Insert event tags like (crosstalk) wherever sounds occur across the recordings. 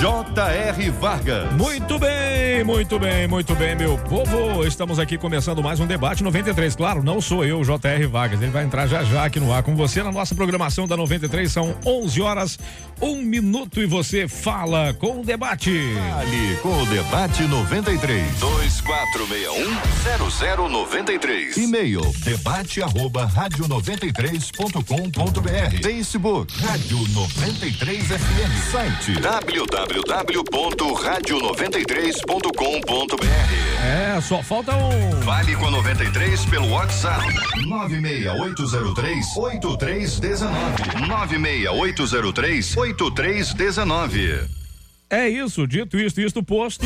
J.R. Vargas. Muito bem, muito bem, muito bem, meu povo. Estamos aqui começando mais um debate 93. Claro, não sou eu, J.R. Vargas. Ele vai entrar já já aqui no ar com você na nossa programação da 93. São 11 horas, um minuto e você fala com o debate. Ali com o debate 93. 2461-0093. E-mail debate arroba rádio 93.com.br. Facebook Rádio 93 FM. Site www www.radio93.com.br. É, só falta um. Vale com a 93 pelo WhatsApp. 96803 8319. 96803 8319. É isso, dito isto, isto posto.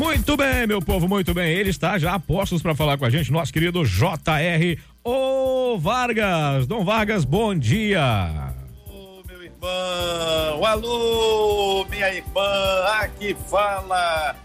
Muito bem, meu povo, muito bem. Ele está já a postos para falar com a gente, nosso querido JR Ô Vargas, Dom Vargas, bom dia. Ô meu irmão, alô minha irmã, aqui fala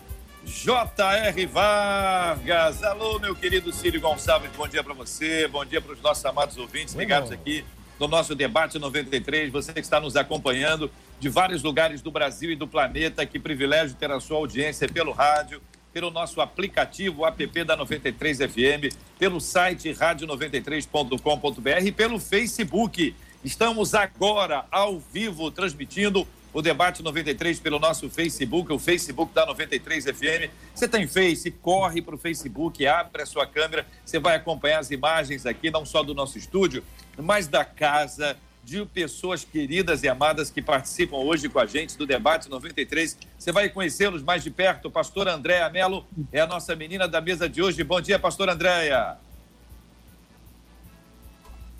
J.R. Vargas. Alô meu querido Círio Gonçalves, bom dia para você, bom dia para os nossos amados ouvintes ligados aqui no nosso debate 93. Você que está nos acompanhando de vários lugares do Brasil e do planeta, que privilégio ter a sua audiência pelo rádio pelo nosso aplicativo app da 93 FM, pelo site rádio93.com.br e pelo Facebook. Estamos agora ao vivo transmitindo o debate 93 pelo nosso Facebook, o Facebook da 93 FM. Você tem Face, corre para o Facebook, abre a sua câmera, você vai acompanhar as imagens aqui, não só do nosso estúdio, mas da casa, de pessoas queridas e amadas que participam hoje com a gente do Debate 93. Você vai conhecê-los mais de perto. Pastor Andréa Melo é a nossa menina da mesa de hoje. Bom dia, Pastor Andréa.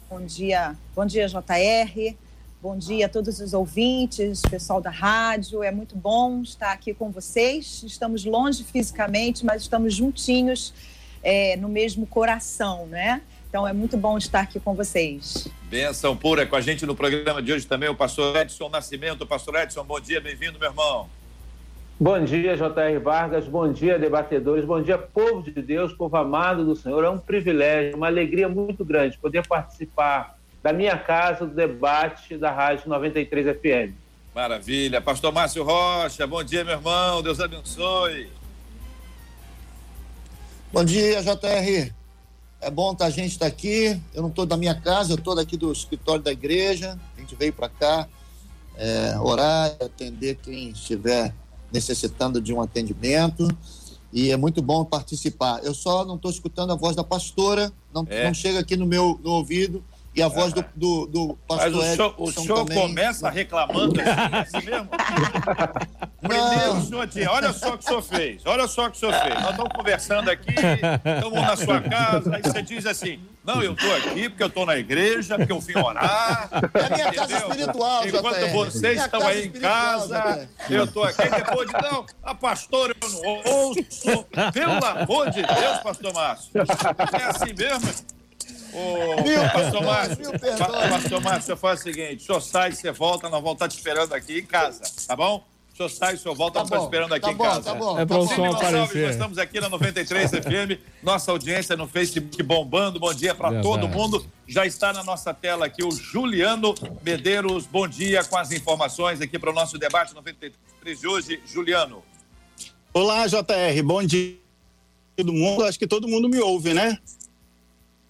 Bom dia, bom dia, JR. Bom dia a todos os ouvintes, pessoal da rádio. É muito bom estar aqui com vocês. Estamos longe fisicamente, mas estamos juntinhos é, no mesmo coração, né? Então é muito bom estar aqui com vocês. Benção pura com a gente no programa de hoje também, o pastor Edson Nascimento. Pastor Edson, bom dia, bem-vindo, meu irmão. Bom dia, J.R. Vargas, bom dia, debatedores, bom dia, povo de Deus, povo amado do Senhor. É um privilégio, uma alegria muito grande poder participar da minha casa, do debate da Rádio 93 FM. Maravilha. Pastor Márcio Rocha, bom dia, meu irmão, Deus abençoe. Bom dia, JR. É bom tá, a gente estar tá aqui. Eu não estou da minha casa, eu estou daqui do escritório da igreja. A gente veio para cá é, orar, atender quem estiver necessitando de um atendimento. E é muito bom participar. Eu só não estou escutando a voz da pastora, não, é. não chega aqui no meu no ouvido e a voz do, do, do pastor Mas o senhor, o senhor também... começa reclamando assim, assim mesmo? (laughs) Primeiro, o senhor tinha, olha só o que o senhor fez, olha só o que o senhor fez. Nós estamos conversando aqui, estamos na sua casa, aí você diz assim, não, eu estou aqui porque eu estou na igreja, porque eu vim orar. É a minha entendeu? casa espiritual, Enquanto JR. vocês estão aí em casa, eu estou aqui. Depois de, não, a pastora eu não ouço. Pelo amor de Deus, pastor Márcio. É assim mesmo? Ô, mil pastor Márcio, pastor Márcio, eu faço o seguinte: o senhor sai, você volta, nós vamos estar te esperando aqui em casa, tá bom? O senhor sai, o senhor volta, tá nós estamos esperando aqui tá em bom, casa. Tá bom, é para o som aparecer. Nós estamos aqui na 93 FM, nossa audiência no Facebook bombando. Bom dia para todo mundo. Já está na nossa tela aqui o Juliano Medeiros. Bom dia com as informações aqui para o nosso debate 93 de hoje. Juliano. Olá, JR. Bom dia todo mundo. Acho que todo mundo me ouve, né?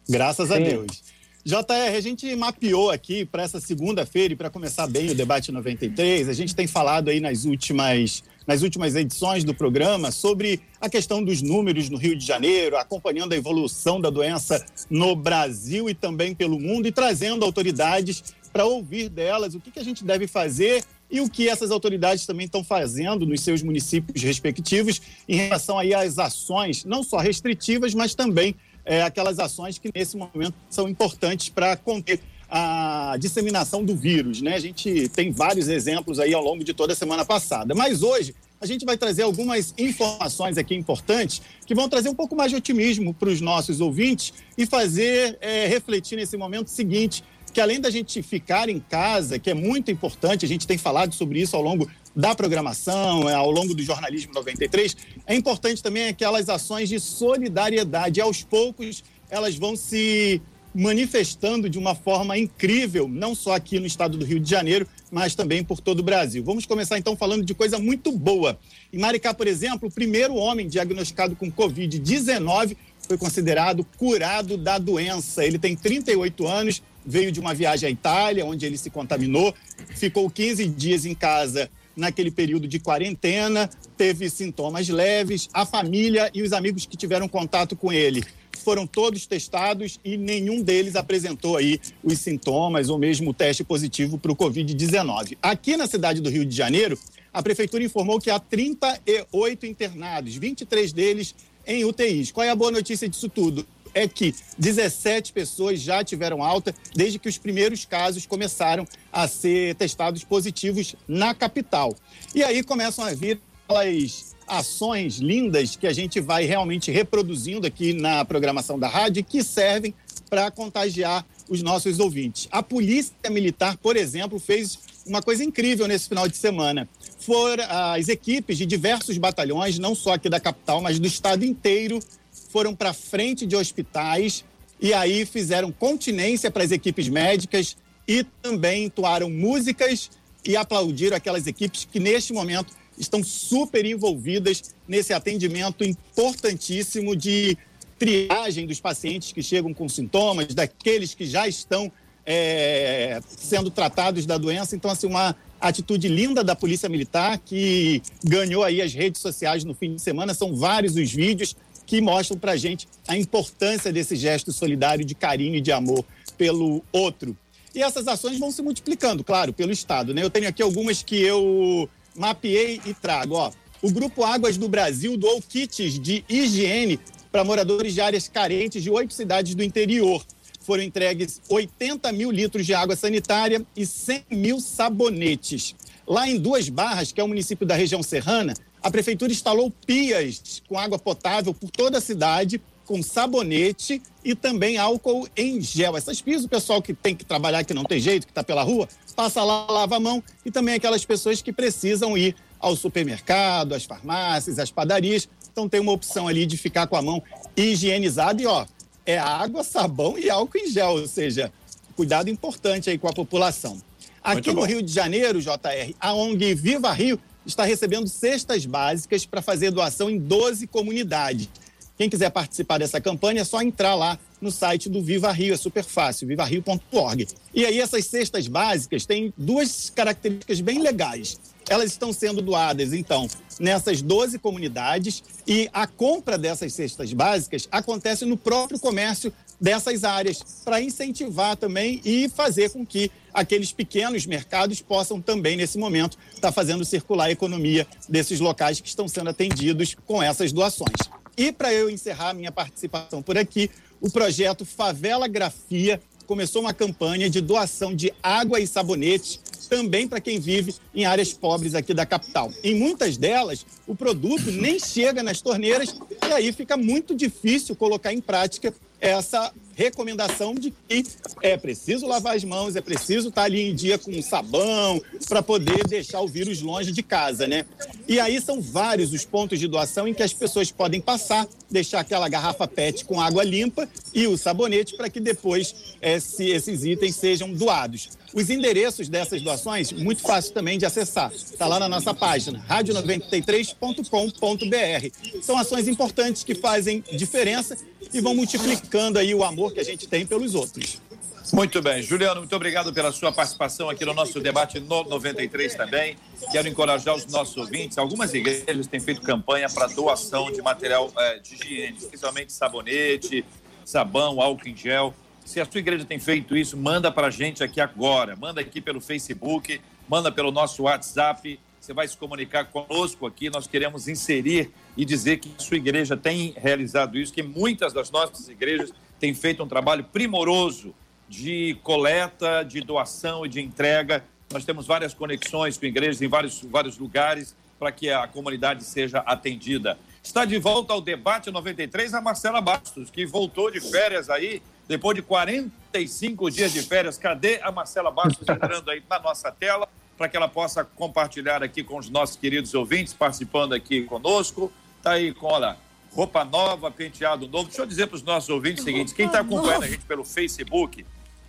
Graças Sim. a Deus. JR, a gente mapeou aqui para essa segunda-feira e para começar bem o debate 93, a gente tem falado aí nas últimas, nas últimas edições do programa sobre a questão dos números no Rio de Janeiro, acompanhando a evolução da doença no Brasil e também pelo mundo e trazendo autoridades para ouvir delas o que, que a gente deve fazer e o que essas autoridades também estão fazendo nos seus municípios respectivos em relação aí às ações, não só restritivas, mas também é, aquelas ações que nesse momento são importantes para conter a disseminação do vírus, né? A gente tem vários exemplos aí ao longo de toda a semana passada. Mas hoje a gente vai trazer algumas informações aqui importantes que vão trazer um pouco mais de otimismo para os nossos ouvintes e fazer é, refletir nesse momento seguinte, que além da gente ficar em casa, que é muito importante, a gente tem falado sobre isso ao longo da programação, ao longo do jornalismo 93, é importante também aquelas ações de solidariedade. Aos poucos elas vão se manifestando de uma forma incrível, não só aqui no estado do Rio de Janeiro, mas também por todo o Brasil. Vamos começar então falando de coisa muito boa. Em Maricá, por exemplo, o primeiro homem diagnosticado com Covid-19 foi considerado curado da doença. Ele tem 38 anos, veio de uma viagem à Itália, onde ele se contaminou, ficou 15 dias em casa naquele período de quarentena, teve sintomas leves. A família e os amigos que tiveram contato com ele foram todos testados e nenhum deles apresentou aí os sintomas ou mesmo o teste positivo para o Covid-19. Aqui na cidade do Rio de Janeiro, a prefeitura informou que há 38 internados, 23 deles em UTIs. Qual é a boa notícia disso tudo? É que 17 pessoas já tiveram alta desde que os primeiros casos começaram a ser testados positivos na capital. E aí começam a vir aquelas ações lindas que a gente vai realmente reproduzindo aqui na programação da rádio que servem para contagiar os nossos ouvintes. A Polícia Militar, por exemplo, fez uma coisa incrível nesse final de semana. Foram as equipes de diversos batalhões, não só aqui da capital, mas do estado inteiro, foram para frente de hospitais e aí fizeram continência para as equipes médicas e também entoaram músicas e aplaudiram aquelas equipes que neste momento estão super envolvidas nesse atendimento importantíssimo de triagem dos pacientes que chegam com sintomas, daqueles que já estão é, sendo tratados da doença. Então, assim, uma atitude linda da Polícia Militar que ganhou aí as redes sociais no fim de semana. São vários os vídeos que mostram para gente a importância desse gesto solidário de carinho e de amor pelo outro. E essas ações vão se multiplicando, claro, pelo Estado. Né? Eu tenho aqui algumas que eu mapeei e trago. Ó, o Grupo Águas do Brasil doou kits de higiene para moradores de áreas carentes de oito cidades do interior. Foram entregues 80 mil litros de água sanitária e 100 mil sabonetes. Lá em Duas Barras, que é o município da região serrana, a prefeitura instalou pias com água potável por toda a cidade, com sabonete e também álcool em gel. Essas pias, o pessoal que tem que trabalhar, que não tem jeito, que está pela rua, passa lá, lava a mão, e também aquelas pessoas que precisam ir ao supermercado, às farmácias, às padarias. Então tem uma opção ali de ficar com a mão higienizada e ó, é água, sabão e álcool em gel, ou seja, cuidado importante aí com a população. Aqui no Rio de Janeiro, JR, a ONG Viva Rio está recebendo cestas básicas para fazer doação em 12 comunidades. Quem quiser participar dessa campanha é só entrar lá no site do Viva Rio, é super fácil, vivario.org. E aí essas cestas básicas têm duas características bem legais. Elas estão sendo doadas, então, nessas 12 comunidades e a compra dessas cestas básicas acontece no próprio comércio dessas áreas, para incentivar também e fazer com que aqueles pequenos mercados possam também, nesse momento, estar tá fazendo circular a economia desses locais que estão sendo atendidos com essas doações. E para eu encerrar minha participação por aqui, o projeto Favela Grafia começou uma campanha de doação de água e sabonete também para quem vive em áreas pobres aqui da capital. Em muitas delas, o produto nem chega nas torneiras e aí fica muito difícil colocar em prática essa recomendação de que é preciso lavar as mãos, é preciso estar ali em dia com sabão para poder deixar o vírus longe de casa, né? E aí são vários os pontos de doação em que as pessoas podem passar, deixar aquela garrafa PET com água limpa e o sabonete para que depois esse, esses itens sejam doados. Os endereços dessas doações, muito fácil também de acessar. Está lá na nossa página, radio93.com.br. São ações importantes que fazem diferença e vão multiplicando aí o amor que a gente tem pelos outros. Muito bem. Juliano, muito obrigado pela sua participação aqui no nosso debate no 93 também. Quero encorajar os nossos ouvintes. Algumas igrejas têm feito campanha para doação de material é, de higiene, especialmente sabonete, sabão, álcool em gel. Se a sua igreja tem feito isso, manda para a gente aqui agora. Manda aqui pelo Facebook, manda pelo nosso WhatsApp. Você vai se comunicar conosco aqui. Nós queremos inserir e dizer que a sua igreja tem realizado isso, que muitas das nossas igrejas têm feito um trabalho primoroso de coleta, de doação e de entrega. Nós temos várias conexões com igrejas em vários, vários lugares para que a comunidade seja atendida. Está de volta ao debate 93 a Marcela Bastos, que voltou de férias aí, depois de 45 dias de férias. Cadê a Marcela Bastos entrando aí na nossa tela, para que ela possa compartilhar aqui com os nossos queridos ouvintes, participando aqui conosco. Está aí com, olha, roupa nova, penteado novo. Deixa eu dizer para os nossos ouvintes o seguinte: quem está acompanhando a gente pelo Facebook,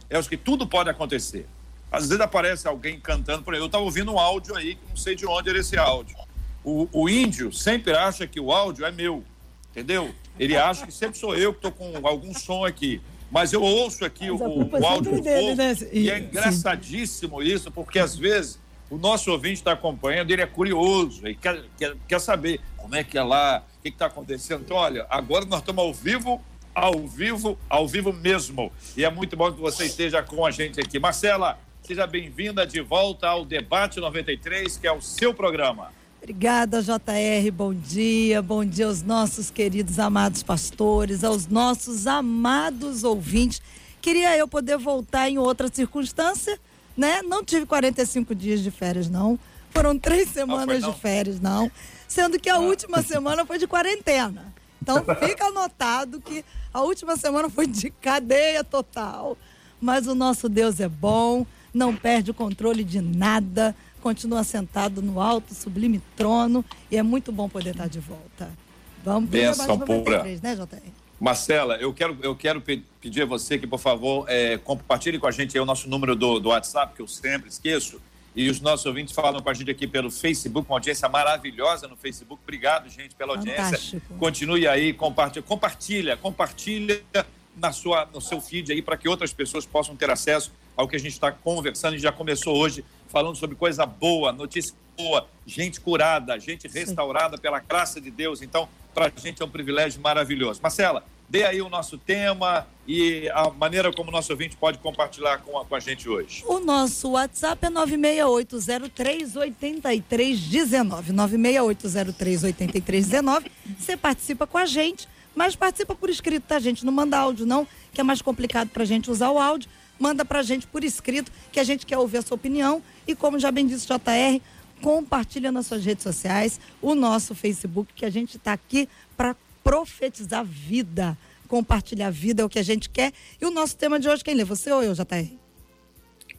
é os que tudo pode acontecer. Às vezes aparece alguém cantando por aí. Eu estava ouvindo um áudio aí, que não sei de onde era esse áudio. O, o índio sempre acha que o áudio é meu, entendeu? Ele acha que sempre sou eu que estou com algum som aqui. Mas eu ouço aqui o, o, é áudio do povo, né? e é engraçadíssimo isso, porque às vezes o nosso ouvinte está acompanhando, ele é curioso, ele quer, quer, quer saber como é que é lá, o que está acontecendo. Então, olha, agora nós estamos ao vivo, ao vivo, ao vivo mesmo. E é muito bom que você esteja com a gente aqui. Marcela, seja bem-vinda de volta ao Debate 93, que é o seu programa. Obrigada, JR. Bom dia. Bom dia aos nossos queridos amados pastores, aos nossos amados ouvintes. Queria eu poder voltar em outra circunstância, né? Não tive 45 dias de férias, não. Foram três semanas não, não. de férias, não sendo que a última semana foi de quarentena. Então fica anotado que a última semana foi de cadeia total. Mas o nosso Deus é bom, não perde o controle de nada, continua sentado no alto, sublime trono e é muito bom poder estar de volta. Vamos Benção pura. né, JR? Marcela, eu quero, eu quero pedir a você que, por favor, é, compartilhe com a gente o nosso número do, do WhatsApp, que eu sempre esqueço, e os nossos ouvintes falam com a gente aqui pelo Facebook, uma audiência maravilhosa no Facebook. Obrigado, gente, pela audiência. Fantástico. Continue aí, compartilha, compartilha, compartilha na sua, no seu feed aí para que outras pessoas possam ter acesso ao que a gente está conversando. A gente já começou hoje falando sobre coisa boa, notícia boa, gente curada, gente restaurada pela graça de Deus. Então, para a gente é um privilégio maravilhoso. Marcela, dê aí o nosso tema e a maneira como o nosso ouvinte pode compartilhar com a, com a gente hoje. O nosso WhatsApp é 968038319. 968038319. Você participa com a gente, mas participa por escrito, tá, gente? Não manda áudio, não, que é mais complicado para a gente usar o áudio. Manda para a gente por escrito, que a gente quer ouvir a sua opinião. E como já bem disse JR, compartilha nas suas redes sociais, o nosso Facebook, que a gente está aqui para profetizar vida. Compartilhar vida é o que a gente quer. E o nosso tema de hoje, quem lê? Você ou eu, JR?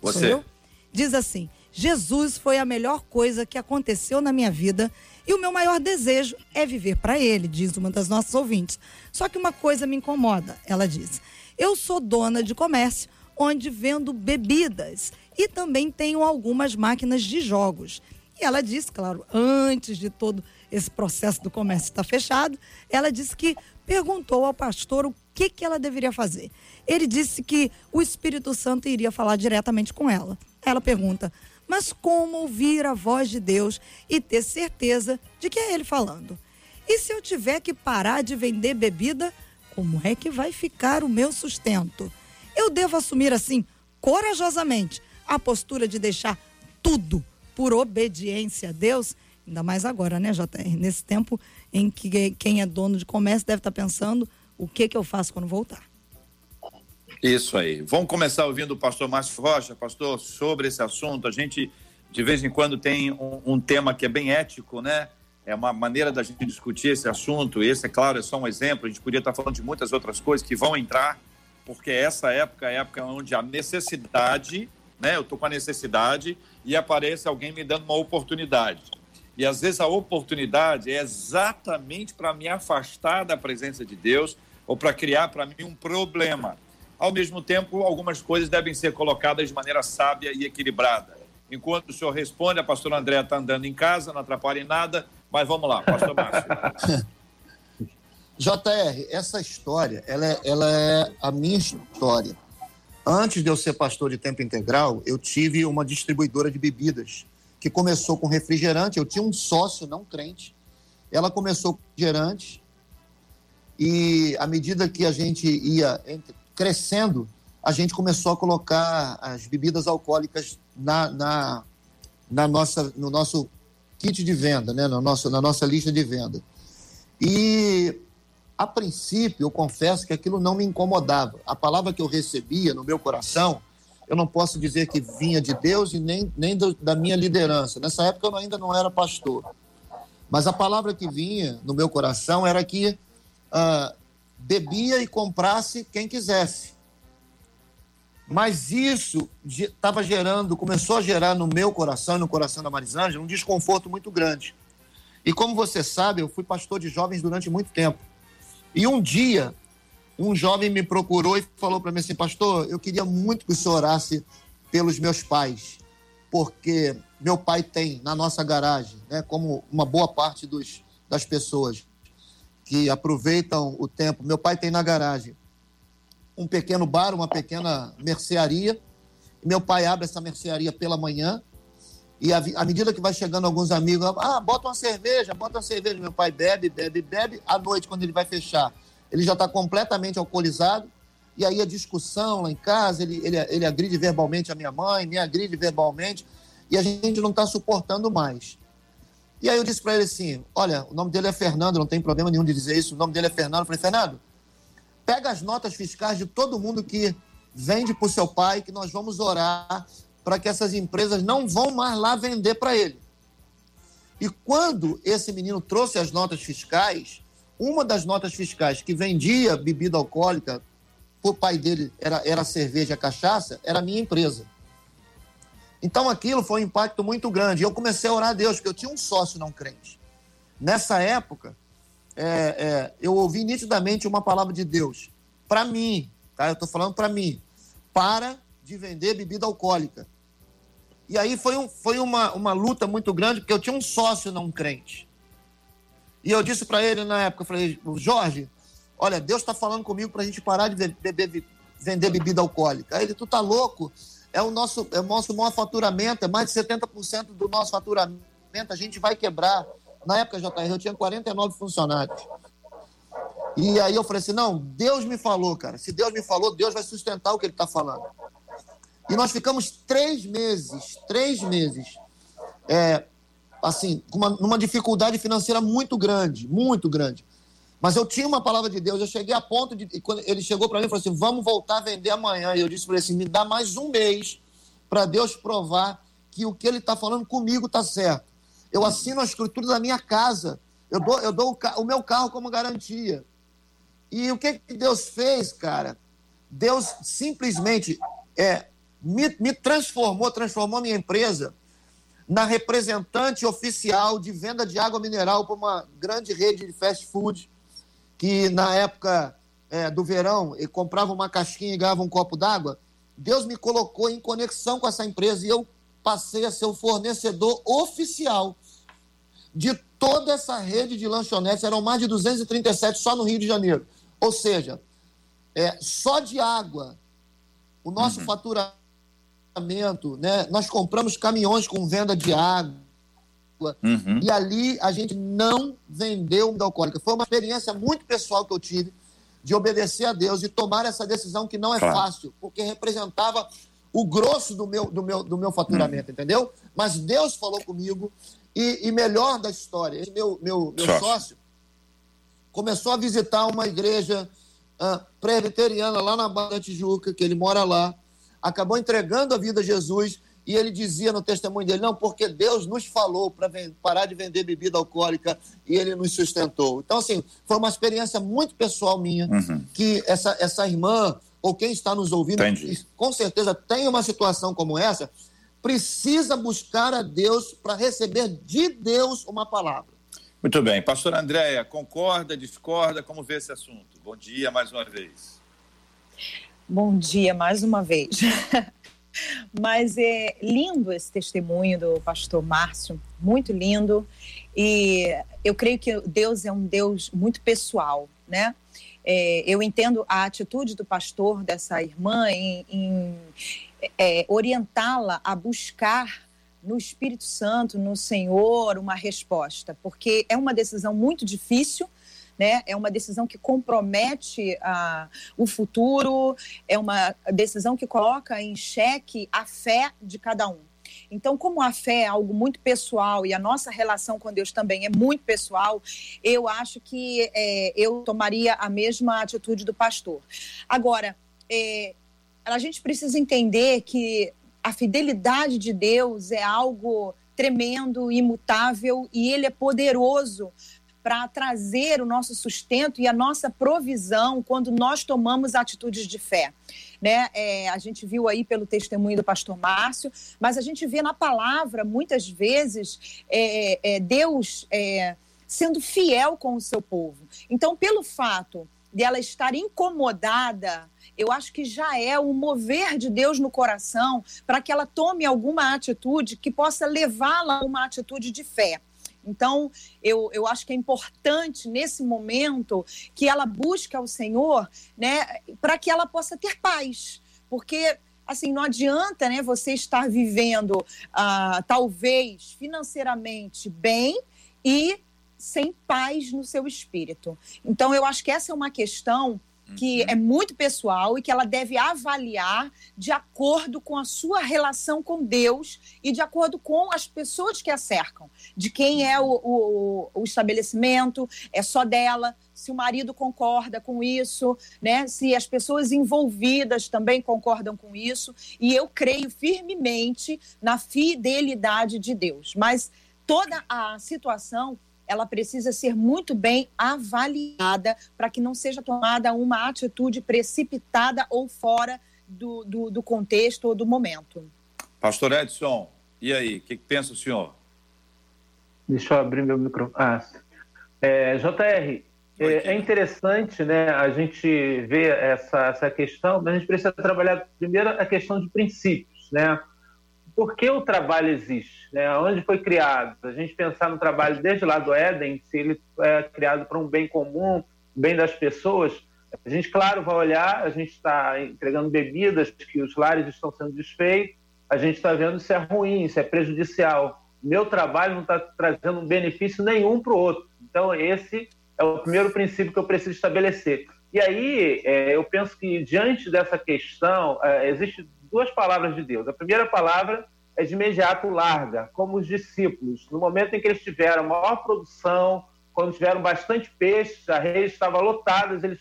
Você. Eu? Diz assim: Jesus foi a melhor coisa que aconteceu na minha vida e o meu maior desejo é viver para ele, diz uma das nossas ouvintes. Só que uma coisa me incomoda, ela diz. Eu sou dona de comércio onde vendo bebidas e também tenho algumas máquinas de jogos. E ela disse, claro, antes de todo esse processo do comércio estar fechado, ela disse que perguntou ao pastor o que, que ela deveria fazer. Ele disse que o Espírito Santo iria falar diretamente com ela. Ela pergunta, mas como ouvir a voz de Deus e ter certeza de que é Ele falando? E se eu tiver que parar de vender bebida, como é que vai ficar o meu sustento? Eu devo assumir assim, corajosamente, a postura de deixar tudo por obediência a Deus, ainda mais agora, né, JR? Nesse tempo em que quem é dono de comércio deve estar pensando o que, que eu faço quando voltar. Isso aí. Vamos começar ouvindo o pastor Márcio Rocha, pastor, sobre esse assunto. A gente, de vez em quando, tem um, um tema que é bem ético, né? É uma maneira da gente discutir esse assunto. Esse, é claro, é só um exemplo. A gente podia estar falando de muitas outras coisas que vão entrar, porque essa época é a época onde a necessidade né? Eu estou com a necessidade e aparece alguém me dando uma oportunidade. E às vezes a oportunidade é exatamente para me afastar da presença de Deus ou para criar para mim um problema. Ao mesmo tempo, algumas coisas devem ser colocadas de maneira sábia e equilibrada. Enquanto o senhor responde, a pastora Andréa está andando em casa, não atrapalha em nada, mas vamos lá, pastor Márcio. (laughs) JR, essa história, ela é, ela é a minha história. Antes de eu ser pastor de tempo integral, eu tive uma distribuidora de bebidas que começou com refrigerante. Eu tinha um sócio não crente. Ela começou com refrigerante e à medida que a gente ia crescendo, a gente começou a colocar as bebidas alcoólicas na, na, na nossa, no nosso kit de venda, né? no nosso, na nossa lista de venda. E a princípio, eu confesso que aquilo não me incomodava. A palavra que eu recebia no meu coração, eu não posso dizer que vinha de Deus e nem, nem do, da minha liderança. Nessa época eu ainda não era pastor. Mas a palavra que vinha no meu coração era que uh, bebia e comprasse quem quisesse. Mas isso estava gerando, começou a gerar no meu coração no coração da Marisângela um desconforto muito grande. E como você sabe, eu fui pastor de jovens durante muito tempo. E um dia, um jovem me procurou e falou para mim assim: Pastor, eu queria muito que o senhor orasse pelos meus pais, porque meu pai tem na nossa garagem, né, como uma boa parte dos, das pessoas que aproveitam o tempo, meu pai tem na garagem um pequeno bar, uma pequena mercearia. Meu pai abre essa mercearia pela manhã e à medida que vai chegando alguns amigos, ah, bota uma cerveja, bota uma cerveja. Meu pai bebe, bebe, bebe. À noite, quando ele vai fechar, ele já está completamente alcoolizado. E aí a discussão lá em casa, ele, ele, ele agride verbalmente a minha mãe, me agride verbalmente, e a gente não está suportando mais. E aí eu disse para ele assim: olha, o nome dele é Fernando, não tem problema nenhum de dizer isso, o nome dele é Fernando. Eu falei, Fernando, pega as notas fiscais de todo mundo que vende para o seu pai, que nós vamos orar para que essas empresas não vão mais lá vender para ele. E quando esse menino trouxe as notas fiscais, uma das notas fiscais que vendia bebida alcoólica, o pai dele era, era cerveja, cachaça, era a minha empresa. Então aquilo foi um impacto muito grande. Eu comecei a orar a Deus, porque eu tinha um sócio não crente. Nessa época, é, é, eu ouvi nitidamente uma palavra de Deus. Para mim, tá? eu estou falando para mim. Para de vender bebida alcoólica. E aí foi, um, foi uma, uma luta muito grande, porque eu tinha um sócio não crente. E eu disse para ele na época, eu falei, Jorge, olha, Deus está falando comigo para a gente parar de beber, vender bebida alcoólica. Aí ele, tu tá louco? É o nosso, é o nosso maior faturamento, é mais de 70% do nosso faturamento, a gente vai quebrar. Na época, JR, eu tinha 49 funcionários. E aí eu falei assim: não, Deus me falou, cara. Se Deus me falou, Deus vai sustentar o que ele está falando. E nós ficamos três meses, três meses, é, assim, uma, numa dificuldade financeira muito grande, muito grande. Mas eu tinha uma palavra de Deus, eu cheguei a ponto de. Quando ele chegou para mim e falou assim: vamos voltar a vender amanhã. E eu disse para ele assim: me dá mais um mês para Deus provar que o que ele está falando comigo está certo. Eu assino a escritura da minha casa. Eu dou, eu dou o, o meu carro como garantia. E o que, que Deus fez, cara? Deus simplesmente é, me, me transformou, transformou minha empresa na representante oficial de venda de água mineral para uma grande rede de fast food, que na época é, do verão comprava uma casquinha e ganhava um copo d'água. Deus me colocou em conexão com essa empresa e eu passei a ser o fornecedor oficial de toda essa rede de lanchonetes. Eram mais de 237 só no Rio de Janeiro. Ou seja, é, só de água, o nosso uhum. faturamento, né? nós compramos caminhões com venda de água. Uhum. E ali a gente não vendeu da alcoólica. Foi uma experiência muito pessoal que eu tive de obedecer a Deus e tomar essa decisão que não é claro. fácil, porque representava o grosso do meu, do meu, do meu faturamento, hum. entendeu? Mas Deus falou comigo e, e melhor da história, esse meu, meu, meu sócio. sócio começou a visitar uma igreja uh, presbiteriana lá na Barra da Tijuca, que ele mora lá, acabou entregando a vida a Jesus e ele dizia no testemunho dele: não, porque Deus nos falou para parar de vender bebida alcoólica e ele nos sustentou. Então, assim, foi uma experiência muito pessoal minha uhum. que essa, essa irmã ou quem está nos ouvindo, com certeza tem uma situação como essa, precisa buscar a Deus para receber de Deus uma palavra. Muito bem. Pastor Andréia, concorda, discorda? Como vê esse assunto? Bom dia mais uma vez. Bom dia mais uma vez. (laughs) Mas é lindo esse testemunho do pastor Márcio, muito lindo. E eu creio que Deus é um Deus muito pessoal, né? É, eu entendo a atitude do pastor, dessa irmã, em, em é, orientá-la a buscar no Espírito Santo, no Senhor, uma resposta, porque é uma decisão muito difícil. Né? É uma decisão que compromete o futuro, é uma decisão que coloca em xeque a fé de cada um. Então, como a fé é algo muito pessoal e a nossa relação com Deus também é muito pessoal, eu acho que é, eu tomaria a mesma atitude do pastor. Agora, é, a gente precisa entender que a fidelidade de Deus é algo tremendo, imutável e ele é poderoso para trazer o nosso sustento e a nossa provisão quando nós tomamos atitudes de fé. Né? É, a gente viu aí pelo testemunho do pastor Márcio, mas a gente vê na palavra, muitas vezes, é, é, Deus é, sendo fiel com o seu povo. Então, pelo fato dela estar incomodada, eu acho que já é o mover de Deus no coração para que ela tome alguma atitude que possa levá-la a uma atitude de fé. Então, eu, eu acho que é importante nesse momento que ela busque ao Senhor, né, para que ela possa ter paz. Porque assim, não adianta né, você estar vivendo, ah, talvez, financeiramente bem e sem paz no seu espírito. Então, eu acho que essa é uma questão que uhum. é muito pessoal e que ela deve avaliar de acordo com a sua relação com Deus e de acordo com as pessoas que a cercam, de quem é o, o, o estabelecimento, é só dela, se o marido concorda com isso, né? Se as pessoas envolvidas também concordam com isso, e eu creio firmemente na fidelidade de Deus. Mas toda a situação ela precisa ser muito bem avaliada para que não seja tomada uma atitude precipitada ou fora do, do, do contexto ou do momento. Pastor Edson, e aí, o que, que, pensa o senhor? Deixa eu abrir meu microfone. Ah, é, JR, é, é, interessante né, a gente ver essa, essa questão, mas a gente precisa trabalhar primeiro a questão de princípios, né? Por que o trabalho existe, né? onde foi criado. A gente pensar no trabalho desde lá do Éden, se ele é criado para um bem comum, bem das pessoas, a gente, claro, vai olhar, a gente está entregando bebidas que os lares estão sendo desfeitos, a gente está vendo se é ruim, se é prejudicial. Meu trabalho não está trazendo benefício nenhum para o outro. Então, esse é o primeiro princípio que eu preciso estabelecer. E aí, é, eu penso que diante dessa questão, é, existe duas palavras de Deus. A primeira palavra é de imediato larga, como os discípulos. No momento em que eles tiveram maior produção, quando tiveram bastante peixe, a rede estava lotada, eles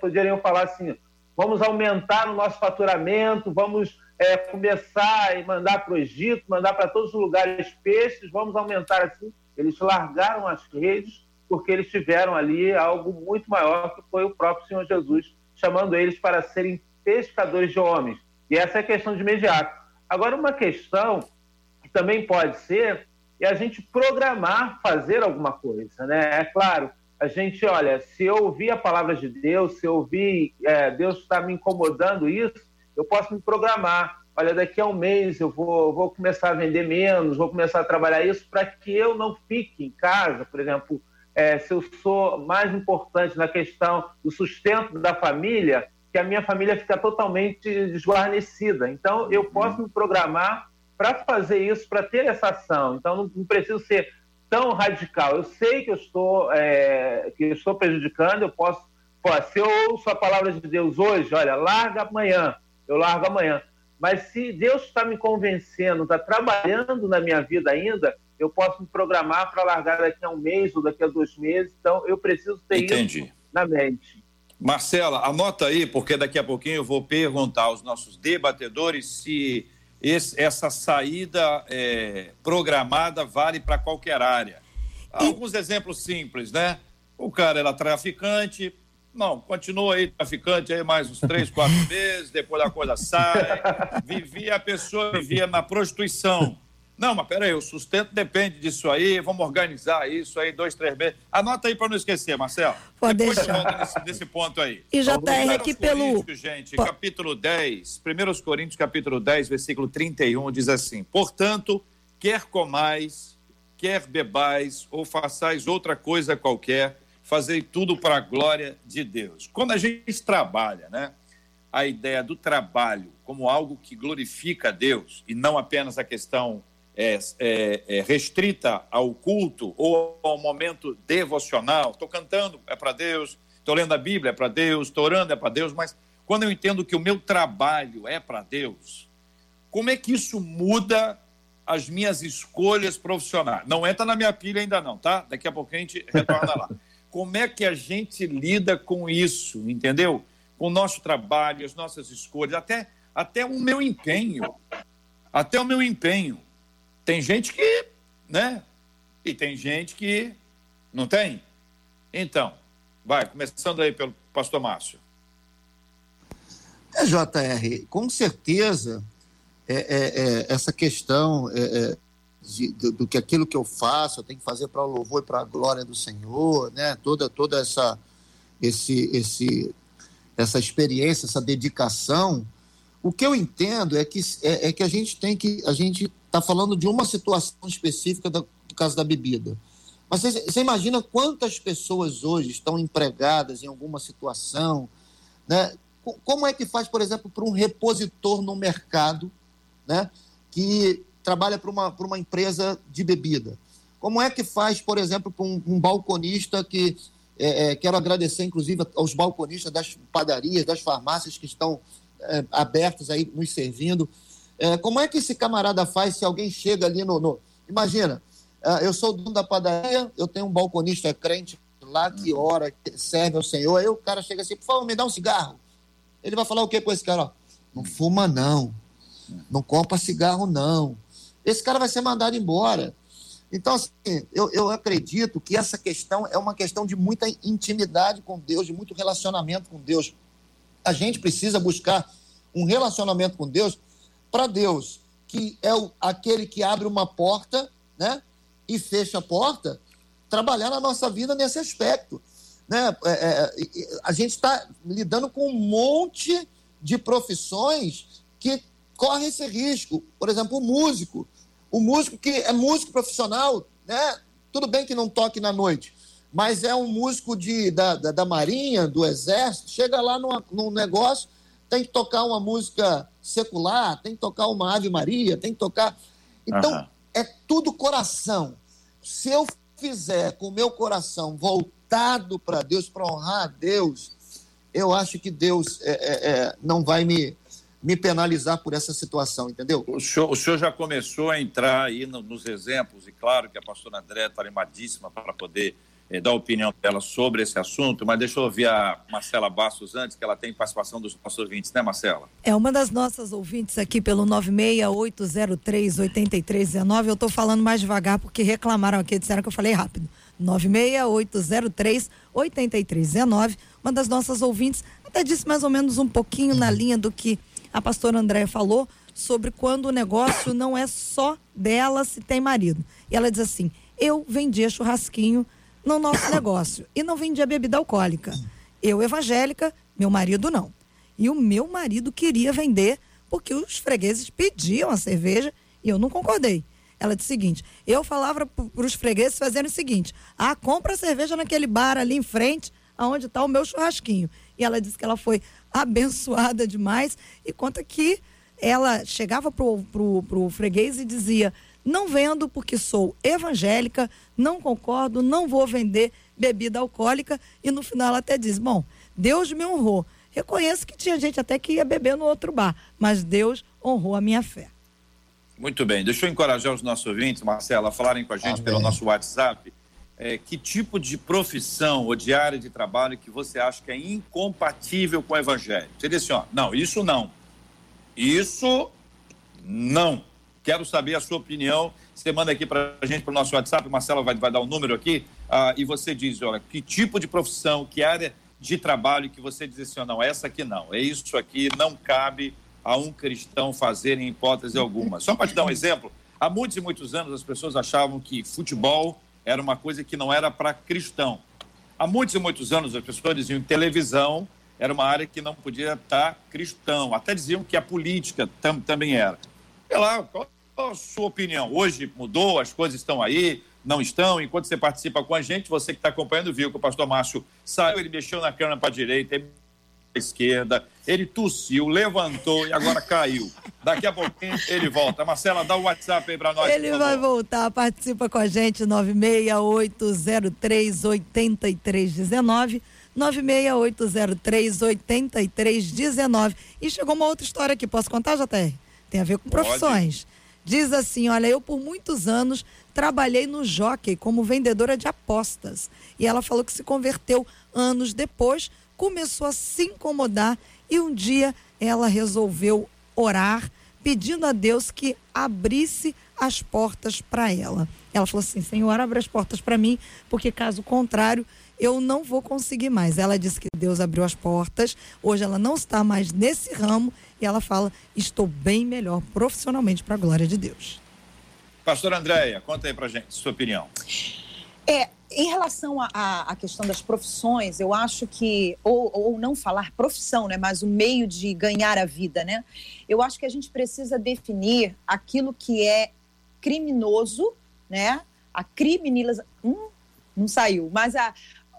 poderiam falar assim: vamos aumentar o nosso faturamento, vamos é, começar e mandar para o Egito, mandar para todos os lugares peixes, vamos aumentar assim. Eles largaram as redes porque eles tiveram ali algo muito maior que foi o próprio Senhor Jesus chamando eles para serem pescadores de homens. E essa é a questão de imediato. Agora, uma questão que também pode ser é a gente programar fazer alguma coisa, né? É claro, a gente, olha, se eu ouvir a palavra de Deus, se eu ouvir é, Deus está me incomodando isso, eu posso me programar. Olha, daqui a um mês eu vou, vou começar a vender menos, vou começar a trabalhar isso para que eu não fique em casa, por exemplo, é, se eu sou mais importante na questão do sustento da família, que a minha família fica totalmente desguarnecida. Então, eu uhum. posso me programar para fazer isso, para ter essa ação. Então, não, não, preciso ser tão radical. Eu sei que eu estou, é, que eu estou prejudicando, eu posso. Pô, se eu ouço a palavra de Deus hoje, olha, larga amanhã, eu largo amanhã. Mas se Deus está me convencendo, está trabalhando na minha vida ainda, eu posso me programar para largar daqui a um mês ou daqui a dois meses. Então, eu preciso ter Entendi. isso na mente. Marcela, anota aí, porque daqui a pouquinho eu vou perguntar aos nossos debatedores se esse, essa saída é, programada vale para qualquer área. Alguns exemplos simples, né? O cara era traficante, não, continua aí traficante aí mais uns três, quatro (laughs) meses, depois a coisa sai. Vivia, a pessoa vivia na prostituição. Não, mas peraí, o sustento depende disso aí, vamos organizar isso aí, dois, três meses. Anota aí para não esquecer, Marcelo. Pode Depois deixar. Nesse, nesse, ponto aí. E já está aqui pelo... Gente, capítulo 10, 1 Coríntios, capítulo 10, versículo 31, diz assim, Portanto, quer comais, quer bebais, ou façais outra coisa qualquer, fazei tudo para a glória de Deus. Quando a gente trabalha, né, a ideia do trabalho como algo que glorifica a Deus, e não apenas a questão é, é, é, restrita ao culto ou ao momento devocional. Estou cantando, é para Deus. Estou lendo a Bíblia, é para Deus. Estou orando, é para Deus. Mas quando eu entendo que o meu trabalho é para Deus, como é que isso muda as minhas escolhas profissionais? Não entra na minha pilha ainda não, tá? Daqui a pouco a gente (laughs) retorna lá. Como é que a gente lida com isso, entendeu? Com o nosso trabalho, as nossas escolhas, até, até o meu empenho. Até o meu empenho. Tem gente que né? E tem gente que não tem. Então, vai, começando aí pelo pastor Márcio. É, JR, com certeza, é, é, é essa questão é, é, de, do, do, que aquilo que eu faço, eu tenho que fazer para o louvor e para a glória do Senhor, né? Toda, toda essa, esse, esse, essa experiência, essa dedicação. O que eu entendo é que, é, é que a gente tem que. A gente está falando de uma situação específica do, do caso da bebida. Mas você, imagina quantas pessoas hoje estão empregadas em alguma situação, né? Como é que faz, por exemplo, para um repositor no mercado, né? Que trabalha para uma, uma empresa de bebida? Como é que faz, por exemplo, para um, um balconista que. É, é, quero agradecer, inclusive, aos balconistas das padarias, das farmácias que estão é, abertas aí nos servindo. É, como é que esse camarada faz se alguém chega ali no. no... Imagina, é, eu sou dono da padaria, eu tenho um balconista crente lá que ora, que serve ao Senhor. Aí o cara chega assim, por favor, me dá um cigarro. Ele vai falar o que com esse cara? Não fuma, não. Não compra cigarro, não esse cara vai ser mandado embora. Então, assim, eu, eu acredito que essa questão é uma questão de muita intimidade com Deus, de muito relacionamento com Deus. A gente precisa buscar um relacionamento com Deus para Deus, que é o, aquele que abre uma porta né, e fecha a porta, trabalhar na nossa vida nesse aspecto. Né? É, é, a gente está lidando com um monte de profissões que correm esse risco. Por exemplo, o músico. O músico que é músico profissional, né? Tudo bem que não toque na noite, mas é um músico de, da, da, da Marinha, do Exército, chega lá numa, num negócio, tem que tocar uma música secular, tem que tocar uma Ave Maria, tem que tocar. Então, uhum. é tudo coração. Se eu fizer com o meu coração voltado para Deus, para honrar a Deus, eu acho que Deus é, é, é, não vai me, me penalizar por essa situação, entendeu? O senhor, o senhor já começou a entrar aí no, nos exemplos, e claro que a pastora André está animadíssima para poder eh, dar a opinião dela sobre esse assunto, mas deixa eu ouvir a Marcela Bastos antes, que ela tem participação dos nossos ouvintes, né, Marcela? É uma das nossas ouvintes aqui pelo 968038319. Eu estou falando mais devagar porque reclamaram aqui, disseram que eu falei rápido. 968038319. Uma das nossas ouvintes até disse mais ou menos um pouquinho na linha do que a pastora Andréia falou sobre quando o negócio não é só dela se tem marido. E ela diz assim: eu vendia churrasquinho no nosso (coughs) negócio e não vendia bebida alcoólica. Eu, evangélica, meu marido não. E o meu marido queria vender porque os fregueses pediam a cerveja e eu não concordei. Ela disse o seguinte: eu falava para os fregueses fazerem o seguinte: ah, compra a cerveja naquele bar ali em frente, aonde está o meu churrasquinho. E ela disse que ela foi (laughs) abençoada demais e conta que ela chegava pro, pro, pro freguês e dizia: não vendo porque sou evangélica, não concordo, não vou vender bebida alcoólica. E no final ela até diz: bom, Deus me honrou. Reconheço que tinha gente até que ia beber no outro bar, mas Deus honrou a minha fé. Muito bem. Deixa eu encorajar os nossos ouvintes, Marcela, a falarem com a gente Amém. pelo nosso WhatsApp é, que tipo de profissão ou de área de trabalho que você acha que é incompatível com o evangelho? Você diz assim, ó, não, isso não. Isso não. Quero saber a sua opinião. Você manda aqui para a gente, para o nosso WhatsApp, Marcela vai, vai dar o um número aqui, uh, e você diz, olha, que tipo de profissão, que área de trabalho que você diz assim, não, essa aqui não, é isso aqui, não cabe a um cristão fazer em hipótese alguma. Só para te dar um exemplo, há muitos e muitos anos as pessoas achavam que futebol era uma coisa que não era para cristão. Há muitos e muitos anos as pessoas diziam que televisão era uma área que não podia estar cristão. Até diziam que a política tam, também era. E lá, qual a sua opinião? Hoje mudou, as coisas estão aí, não estão? Enquanto você participa com a gente, você que está acompanhando viu que o pastor Márcio saiu, ele mexeu na câmera para a direita, ele esquerda, ele tossiu, levantou e agora caiu. Daqui a pouquinho ele volta. Marcela, dá o WhatsApp aí para nós. Ele vai voltar, participa com a gente, 968038319. 968038319. E chegou uma outra história aqui, posso contar, JR? Tem a ver com profissões. Diz assim: olha, eu por muitos anos trabalhei no Jockey como vendedora de apostas. E ela falou que se converteu anos depois começou a se incomodar e um dia ela resolveu orar, pedindo a Deus que abrisse as portas para ela. Ela falou assim: Senhor, abre as portas para mim, porque caso contrário, eu não vou conseguir mais. Ela disse que Deus abriu as portas, hoje ela não está mais nesse ramo e ela fala: estou bem melhor profissionalmente para a glória de Deus. Pastor Andréia, conta aí para gente sua opinião. É, em relação à questão das profissões, eu acho que, ou, ou não falar profissão, né, mas o meio de ganhar a vida, né? Eu acho que a gente precisa definir aquilo que é criminoso, né? A criminalização. Hum, não saiu, mas a,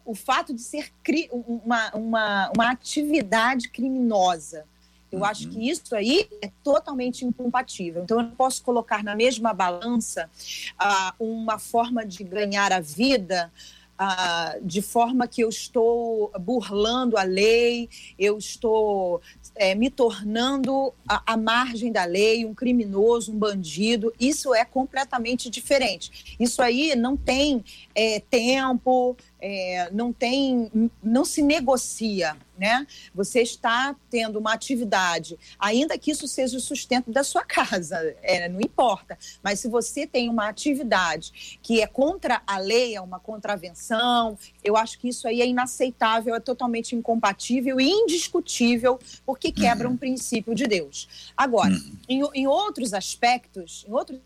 o fato de ser cri, uma, uma, uma atividade criminosa. Eu uhum. acho que isso aí é totalmente incompatível. Então, eu não posso colocar na mesma balança uh, uma forma de ganhar a vida uh, de forma que eu estou burlando a lei, eu estou é, me tornando à margem da lei, um criminoso, um bandido. Isso é completamente diferente. Isso aí não tem é, tempo, é, não tem, não se negocia, né? Você está tendo uma atividade, ainda que isso seja o sustento da sua casa, é, não importa. Mas se você tem uma atividade que é contra a lei, é uma contravenção, eu acho que isso aí é inaceitável, é totalmente incompatível e indiscutível, porque quebra uhum. um princípio de Deus. Agora, uhum. em, em outros aspectos, em outros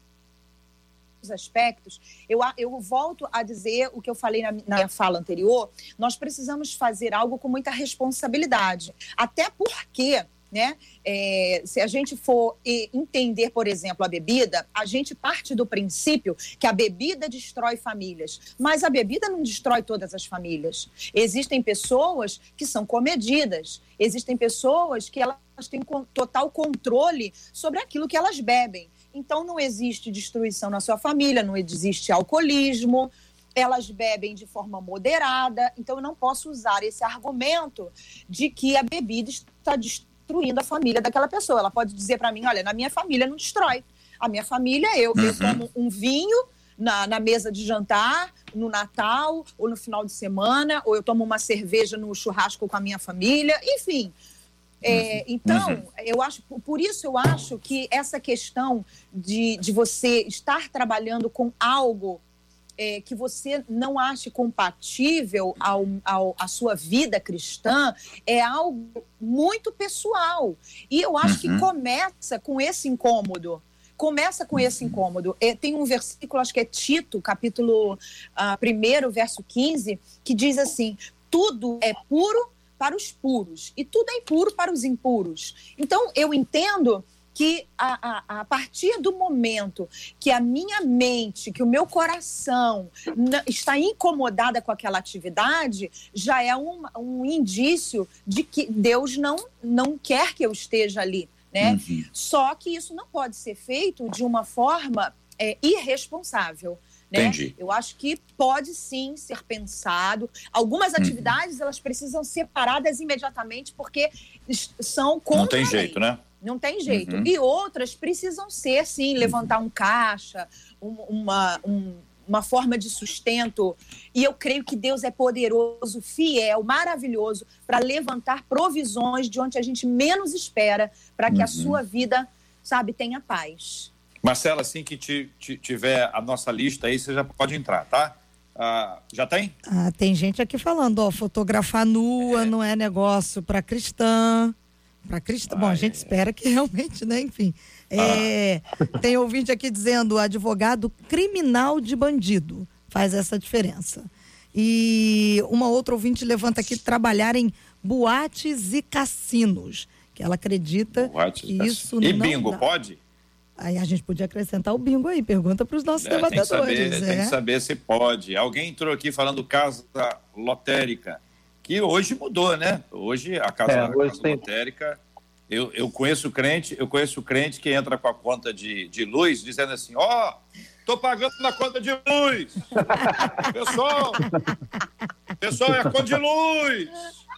aspectos, eu, eu volto a dizer o que eu falei na, na minha fala anterior, nós precisamos fazer algo com muita responsabilidade. Até porque né? É, se a gente for entender, por exemplo, a bebida, a gente parte do princípio que a bebida destrói famílias, mas a bebida não destrói todas as famílias. Existem pessoas que são comedidas, existem pessoas que elas têm total controle sobre aquilo que elas bebem. Então, não existe destruição na sua família, não existe alcoolismo, elas bebem de forma moderada. Então, eu não posso usar esse argumento de que a bebida está destruindo a família daquela pessoa. Ela pode dizer para mim: olha, na minha família não destrói. A minha família, eu, uhum. eu tomo um vinho na, na, mesa de jantar, no Natal, ou no final de semana, ou eu tomo uma cerveja no churrasco com a minha família, enfim. É, uhum. então, uhum. eu acho, por isso eu acho que essa questão de, de você estar trabalhando com algo é, que você não ache compatível ao, ao, à sua vida cristã é algo muito pessoal. E eu acho uhum. que começa com esse incômodo. Começa com esse incômodo. É, tem um versículo, acho que é Tito, capítulo uh, ah, 1, verso 15, que diz assim: tudo é puro para os puros e tudo é impuro para os impuros. Então, eu entendo que a, a, a, partir do momento que a minha mente, que o meu coração está incomodada com aquela atividade, já é um, um indício de que Deus não, não quer que eu esteja ali. Né? Uhum. Só que isso não pode ser feito de uma forma é, irresponsável. Né? Entendi. Eu acho que pode sim ser pensado. Algumas uhum. atividades elas precisam ser paradas imediatamente porque são contra Não tem jeito, né? Não tem jeito. Uhum. E outras precisam ser, sim, levantar um caixa, um, uma, um, uma forma de sustento. E eu creio que Deus é poderoso, fiel, maravilhoso para levantar provisões de onde a gente menos espera, para que uhum. a sua vida, sabe, tenha paz. Marcela, assim que tiver a nossa lista aí, você já pode entrar, tá? Ah, já tem? Ah, tem gente aqui falando, ó, fotografar nua é. não é negócio para cristã. Para cristã. Bom, a gente espera que (laughs) realmente, né? Enfim. É, ah. Tem ouvinte aqui dizendo advogado criminal de bandido. Faz essa diferença. E uma outra ouvinte levanta aqui trabalhar em boates e cassinos. Que ela acredita boates que isso e não. E bingo, dá. pode? Aí a gente podia acrescentar o bingo aí, pergunta para os nossos é, debatedores. Tem que, saber, é. tem que saber se pode. Alguém entrou aqui falando casa lotérica, que hoje mudou, né? Hoje a casa, é, hoje casa tem... lotérica. Eu, eu conheço crente, eu conheço crente que entra com a conta de, de luz, dizendo assim, ó, oh, tô pagando na conta de luz. (laughs) Pessoal, pessoal, é a conta de luz.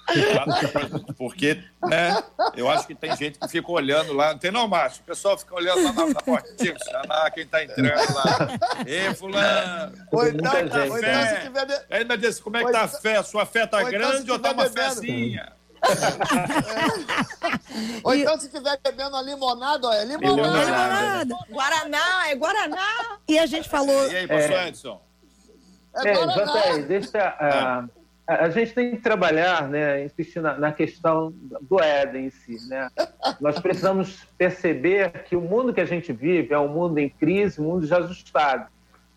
(laughs) Porque, né, eu acho que tem gente que fica olhando lá, não tem não, macho? O pessoal fica olhando lá na, na portinha, lá quem tá entrando lá. Ê, fulano! Ou então, ou então se tiver... De... Ainda disse, como é que tá a fé? Sua fé tá ou então, grande então, ou tá uma fezinha? Ou E- então, se estiver bebendo a limonada, ó, é É limonada. limonada. Guaraná, é Guaraná. E a gente falou. E aí, pastor É. Edson? É, É, Guaraná. JR, deixa. A, a, a gente tem que trabalhar, né, insistir na, na questão do Éden em si. Né? Nós precisamos perceber que o mundo que a gente vive é um mundo em crise, um mundo desajustado.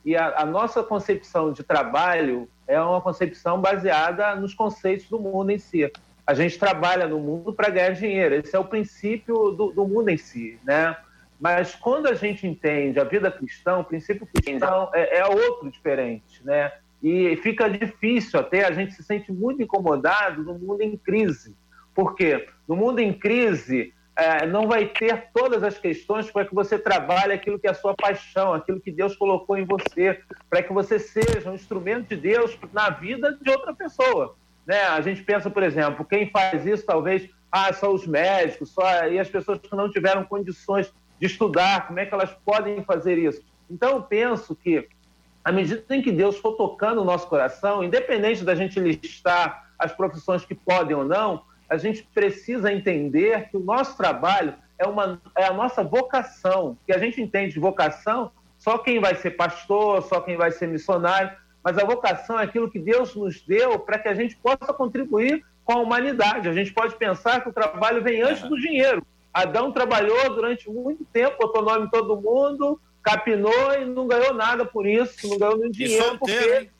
E a, a nossa concepção de trabalho é uma concepção baseada nos conceitos do mundo em si. A gente trabalha no mundo para ganhar dinheiro. Esse é o princípio do, do mundo em si, né? Mas quando a gente entende a vida cristã, o princípio cristão é, é outro diferente, né? E fica difícil até, a gente se sente muito incomodado no mundo em crise. Por quê? No mundo em crise, é, não vai ter todas as questões para que você trabalhe aquilo que é a sua paixão, aquilo que Deus colocou em você, para que você seja um instrumento de Deus na vida de outra pessoa. Né? A gente pensa, por exemplo, quem faz isso talvez ah, só os médicos, só e as pessoas que não tiveram condições de estudar, como é que elas podem fazer isso? Então, eu penso que, à medida em que Deus for tocando o nosso coração, independente da gente listar as profissões que podem ou não, a gente precisa entender que o nosso trabalho é, uma, é a nossa vocação. Que a gente entende de vocação só quem vai ser pastor, só quem vai ser missionário, mas a vocação é aquilo que Deus nos deu para que a gente possa contribuir com a humanidade. A gente pode pensar que o trabalho vem antes do dinheiro. Adão trabalhou durante muito tempo, botou nome em todo mundo, capinou e não ganhou nada por isso, não ganhou E dinheiro. solteiro, porque... hein?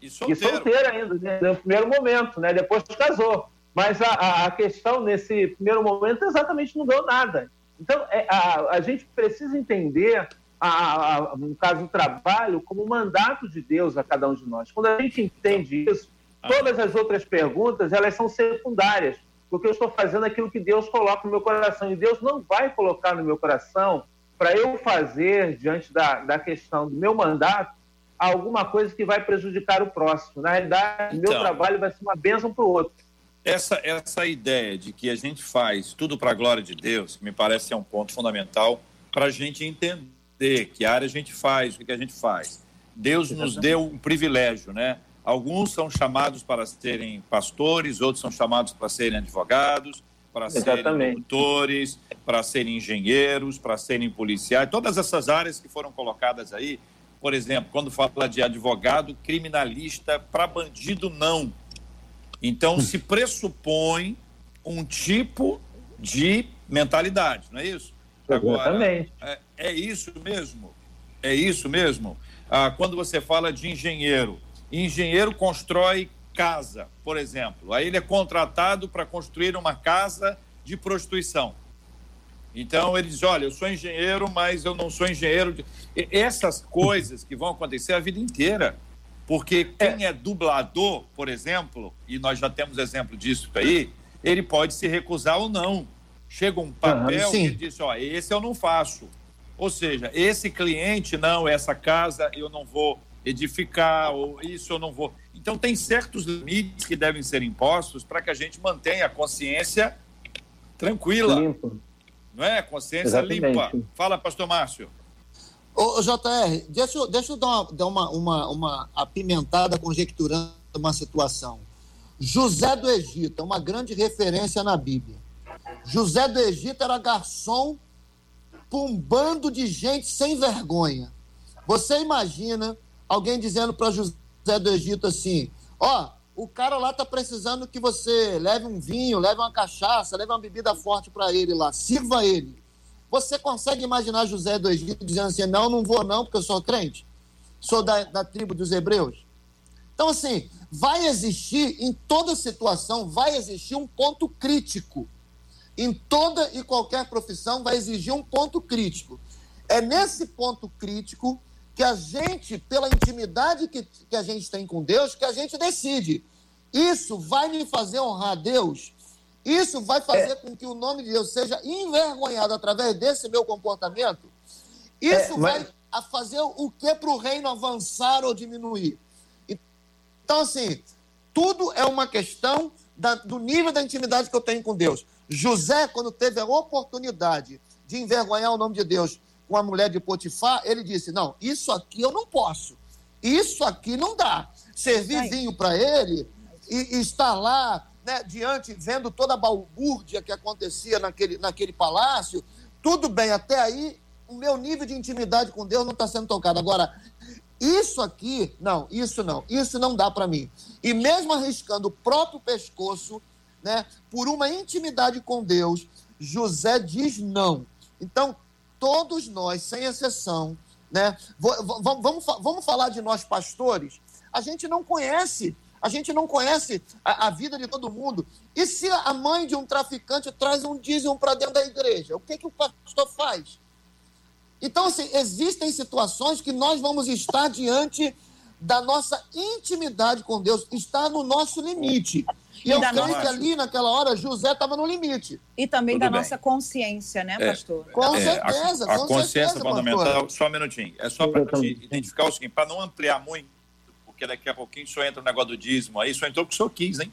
E E solteiro. solteiro ainda, né? no primeiro momento, né? Depois casou. Mas a, a- questão nesse primeiro momento é exatamente não deu nada. Então, é, a, a gente precisa entender, a, a- no caso do trabalho, como um mandato de Deus a cada um de nós. Quando a gente entende isso, todas as outras perguntas, elas são secundárias, porque eu estou fazendo aquilo que Deus coloca no meu coração. E Deus não vai colocar no meu coração para eu fazer, diante da, da questão do meu mandato, alguma coisa que vai prejudicar o próximo. Na realidade, o meu Então. trabalho vai ser uma bênção para o outro. Essa, essa ideia de que a gente faz tudo para a glória de Deus, me parece ser um ponto fundamental para a gente entender que área a gente faz, o que que a gente faz. Deus nos deu um privilégio, né? Alguns são chamados para serem pastores, outros são chamados para serem advogados, para serem doutores, para serem engenheiros, para serem policiais, todas essas áreas que foram colocadas aí. Por exemplo, quando fala de advogado, criminalista, para bandido, não. Então, se pressupõe um tipo de mentalidade, não é isso? Exatamente. é, é isso mesmo? É isso mesmo? Ah, quando você fala de engenheiro, engenheiro constrói casa, por exemplo. Aí ele é contratado para construir uma casa de prostituição. Então ele diz: Olha, eu sou engenheiro, mas eu não sou engenheiro. De... Essas coisas que vão acontecer a vida inteira. Porque quem é dublador, por exemplo, e nós já temos exemplo disso aí, ele pode se recusar ou não. Chega um papel sim. e diz: Ó, esse eu não faço. Ou seja, esse cliente, não, essa casa eu não vou edificar, ou isso eu não vou. Então, tem certos limites que devem ser impostos para que a gente mantenha a consciência tranquila, Limpo. não é? Consciência Exatamente. limpa. Fala, pastor Márcio. Ô, ô, JR, deixa, eu- deixa eu dar, uma, dar uma, uma, uma apimentada conjecturando uma situação. José do Egito é uma grande referência na Bíblia. José do Egito era garçom para um bando de gente sem vergonha. Você imagina alguém dizendo para José do Egito assim: ó, o cara lá tá precisando que você leve um vinho, leve uma cachaça, leve uma bebida forte para ele lá, sirva ele. Você consegue imaginar José do Egito dizendo assim: não, não vou não, porque eu sou crente? Sou da, da tribo dos hebreus? Então, assim, vai existir, em toda situação, vai existir um ponto crítico. Em toda e qualquer profissão vai exigir um ponto crítico. É nesse ponto crítico que a gente, pela intimidade que, que a gente tem com Deus, que a gente decide. Isso vai me fazer honrar a Deus? Isso vai fazer com que o nome de Deus seja envergonhado através desse meu comportamento? Isso É, mas- vai a fazer o que para o reino avançar ou diminuir? Então, assim, tudo é uma questão da- do nível da intimidade que eu tenho com Deus. José, quando teve a oportunidade de envergonhar o nome de Deus com a mulher de Potifar, ele disse: Não, isso aqui eu não posso. Isso aqui não dá. Servir vinho para ele e, e estar lá né, diante, vendo toda a balbúrdia que acontecia naquele, naquele palácio, tudo bem, até aí o meu nível de intimidade com Deus não está sendo tocado. Agora, isso aqui, não, isso não, isso não dá para mim. E mesmo arriscando o próprio pescoço, né, por uma intimidade com Deus, José diz não. Então, todos nós, sem exceção, né, vamos, vamos falar de nós pastores, a gente não conhece a gente não conhece a, a, vida de todo mundo. E se a mãe de um traficante traz um dízimo para dentro da igreja, o que, que o pastor faz? Então, assim, existem situações que nós vamos estar diante da nossa intimidade com Deus, está no nosso limite. E, e eu creio nossa... que ali, naquela hora, José estava no limite. E também Tudo da bem. nossa consciência, né, é, pastor? É, com certeza. A, a com consciência certeza, fundamental, pastor. só um minutinho, é só para identificar o seguinte, para não ampliar muito, porque daqui a pouquinho só entra o negócio do dízimo aí, só entrou porque o senhor quis, hein?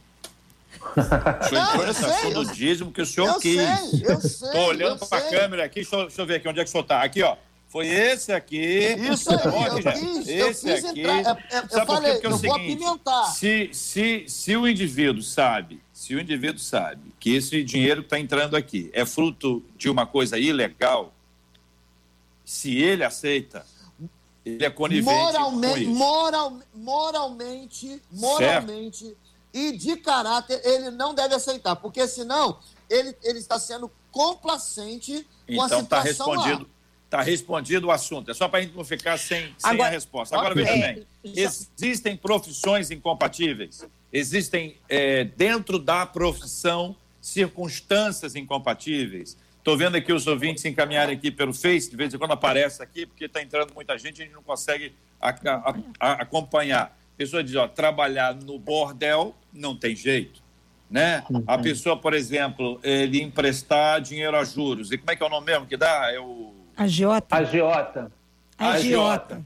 O senhor entrou nessa sei, do dízimo que o senhor eu quis. Sei, eu sei. Estou olhando para a câmera aqui, deixa eu, deixa eu, ver aqui onde é que o senhor está. Aqui, ó. Foi esse aqui. Isso aí, eu quis, esse eu aqui. Entrar, é, é, eu falei, Porque é eu seguinte, vou apimentar. Se, se, se o indivíduo sabe, se o indivíduo sabe que esse dinheiro que está entrando aqui é fruto de uma coisa ilegal, se ele aceita, ele é conivente moralmente, moral, moralmente, moralmente certo. e de caráter, ele não deve aceitar, porque senão ele, ele está sendo complacente com então, a tá situação tá respondido, Está respondido o assunto. É só para a gente não ficar sem, sem Agora, a resposta. Agora, okay. veja bem, (laughs) existem profissões incompatíveis. Existem, é, dentro da profissão, circunstâncias incompatíveis. Estou vendo aqui os ouvintes encaminharem aqui pelo Face, de vez em quando aparece aqui, porque está entrando muita gente e a gente não consegue a, a, a, acompanhar. A pessoa diz, ó, trabalhar no bordel não tem jeito. Né? A uhum. pessoa, por exemplo, ele emprestar dinheiro a juros. E como é que é o nome mesmo que dá? É o... Agiota. Agiota. Agiota.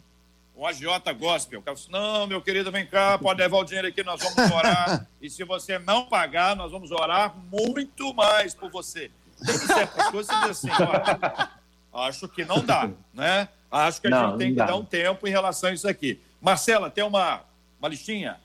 Um agiota gospel. O cara disse, não, meu querido, vem cá, pode levar o dinheiro aqui, nós vamos orar. (laughs) e se você não pagar, nós vamos orar muito mais por você. Tem certas coisas que diz assim, ó, acho que não dá, né? Acho que a não, gente tem que dá. dar um tempo em relação a isso aqui. Marcela, tem uma, uma listinha?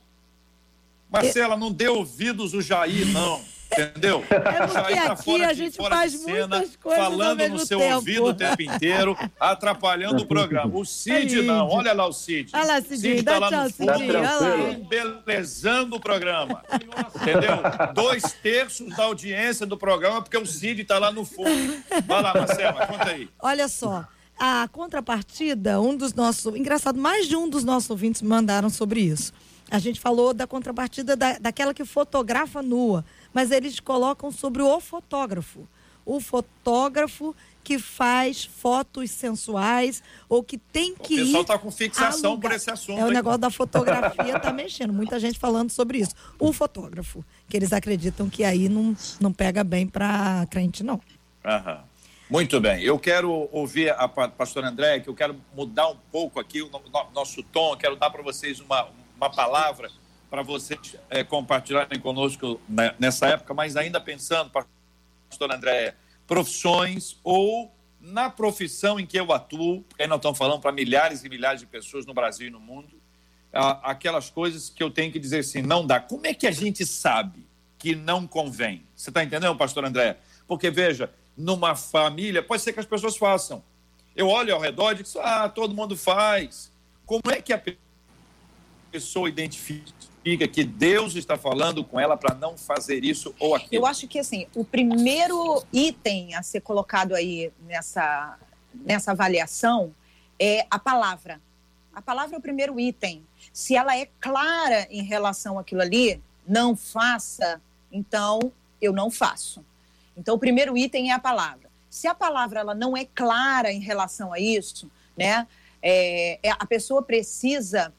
Marcela, não dê ouvidos o Jair, não. Entendeu? É porque tá aqui a gente faz cena, muitas coisas falando no seu tempo. ouvido o tempo inteiro, atrapalhando o programa. O Cid é não, olha lá o Cid. Olha lá, Cid, Cid tá lá no fundo, embelezando o programa. Entendeu? Dois terços da audiência do programa, porque o Cid está lá no fundo. Vai lá, Marcela, conta aí. Olha só. A contrapartida, um dos nossos. Engraçado, mais de um dos nossos ouvintes mandaram sobre isso. A gente falou da contrapartida da, daquela que fotografa nua mas eles colocam sobre o fotógrafo. O fotógrafo que faz fotos sensuais ou que tem que. O pessoal está com fixação alugar. por esse assunto. É o negócio da fotografia está mexendo. Muita gente falando sobre isso. O fotógrafo, que eles acreditam que aí não, não pega bem para crente, não. Aham. Muito bem. Eu quero ouvir a pastora André, que eu quero mudar um pouco aqui o nosso tom, quero dar para vocês uma, uma palavra para vocês é, compartilharem conosco nessa época, mas ainda pensando, pastor André, profissões ou na profissão em que eu atuo, porque aí nós estamos falando para milhares e milhares de pessoas no Brasil e no mundo, aquelas coisas que eu tenho que dizer assim, não dá. Como é que a gente sabe que não convém? Você está entendendo, pastor André? Porque, veja, numa família, pode ser que as pessoas façam. Eu olho ao redor e digo, ah, todo mundo faz. Como é que a pessoa identifica significa que Deus está falando com ela para não fazer isso ou aquilo? Eu acho que assim, o primeiro item a ser colocado aí nessa, nessa avaliação é a palavra. A palavra é o primeiro item. Se ela é clara em relação àquilo ali, não faça, então eu não faço. Então o primeiro item é a palavra. Se a palavra ela não é clara em relação a isso, né, é, é a pessoa precisa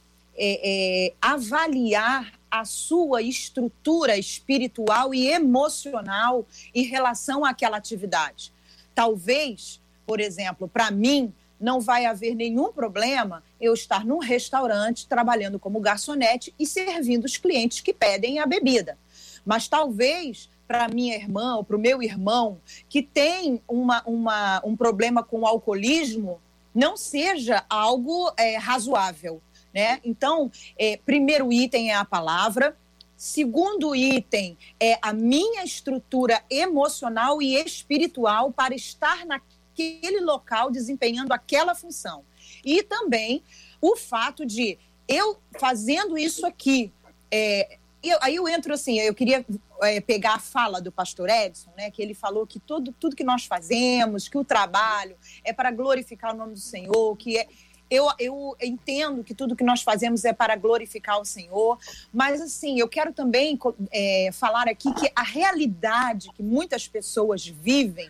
é, é, avaliar a sua estrutura espiritual e emocional em relação àquela atividade. Talvez, por exemplo, para mim, não vai haver nenhum problema eu estar num restaurante trabalhando como garçonete e servindo os clientes que pedem a bebida. Mas talvez para minha irmã ou para o meu irmão que tem uma, uma, um problema com o alcoolismo não seja algo é, razoável. Né? Então, é, primeiro item é a palavra. Segundo item é a minha estrutura emocional e espiritual para estar naquele local desempenhando aquela função. E também o fato de eu fazendo isso aqui, é, eu, aí eu entro assim, eu queria é, pegar a fala do pastor Edson, né, que ele falou que tudo, tudo que nós fazemos, que o trabalho é para glorificar o nome do Senhor, que é, eu, eu entendo que tudo que nós fazemos é para glorificar o Senhor, mas assim, eu quero também é, falar aqui que a realidade que muitas pessoas vivem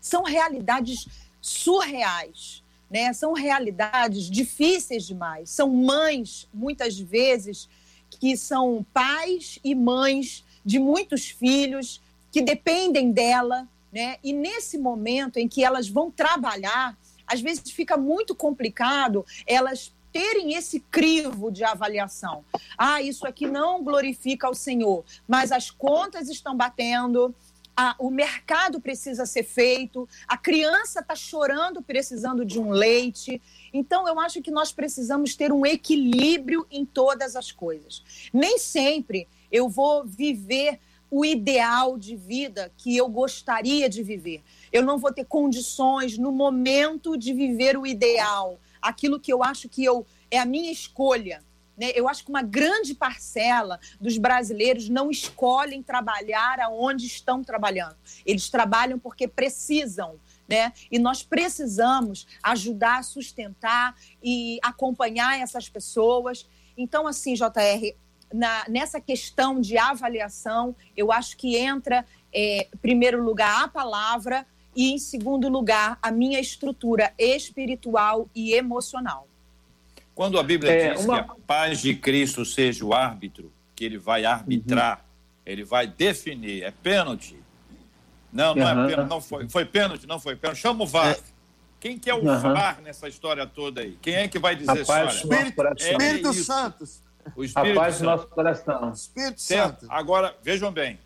são realidades surreais. Né? São realidades difíceis demais. São mães, muitas vezes, que são pais e mães de muitos filhos que dependem dela, né? E nesse momento em que elas vão trabalhar, às vezes fica muito complicado elas terem esse crivo de avaliação. Ah, isso aqui não glorifica o Senhor, mas as contas estão batendo, o mercado precisa ser feito, a criança está chorando, precisando de um leite. Então, eu acho que nós precisamos ter um equilíbrio em todas as coisas. Nem sempre eu vou viver o ideal de vida que eu gostaria de viver. Eu não vou ter condições no momento de viver o ideal, aquilo que eu acho que eu é a minha escolha. Né? Eu acho que uma grande parcela dos brasileiros não escolhem trabalhar aonde estão trabalhando. Eles trabalham porque precisam. Né? E nós precisamos ajudar sustentar e acompanhar essas pessoas. Então, assim, JR, na, nessa questão de avaliação, eu acho que entra, é, em primeiro lugar, a palavra e, em segundo lugar, a minha estrutura espiritual e emocional. Quando a Bíblia é, diz uma... que a paz de Cristo seja o árbitro, que ele vai arbitrar, uhum. ele vai definir, é pênalti. Não, não uhum. é pênalti, não foi, foi pênalti, não foi pênalti. Chama o VAR. É. Quem que é o uhum. VAR nessa história toda aí? Quem é que vai dizer isso? Espírito, é Espírito Santo. O Espírito a paz Santo. do nosso coração. Espírito certo? Santo. Agora, vejam bem.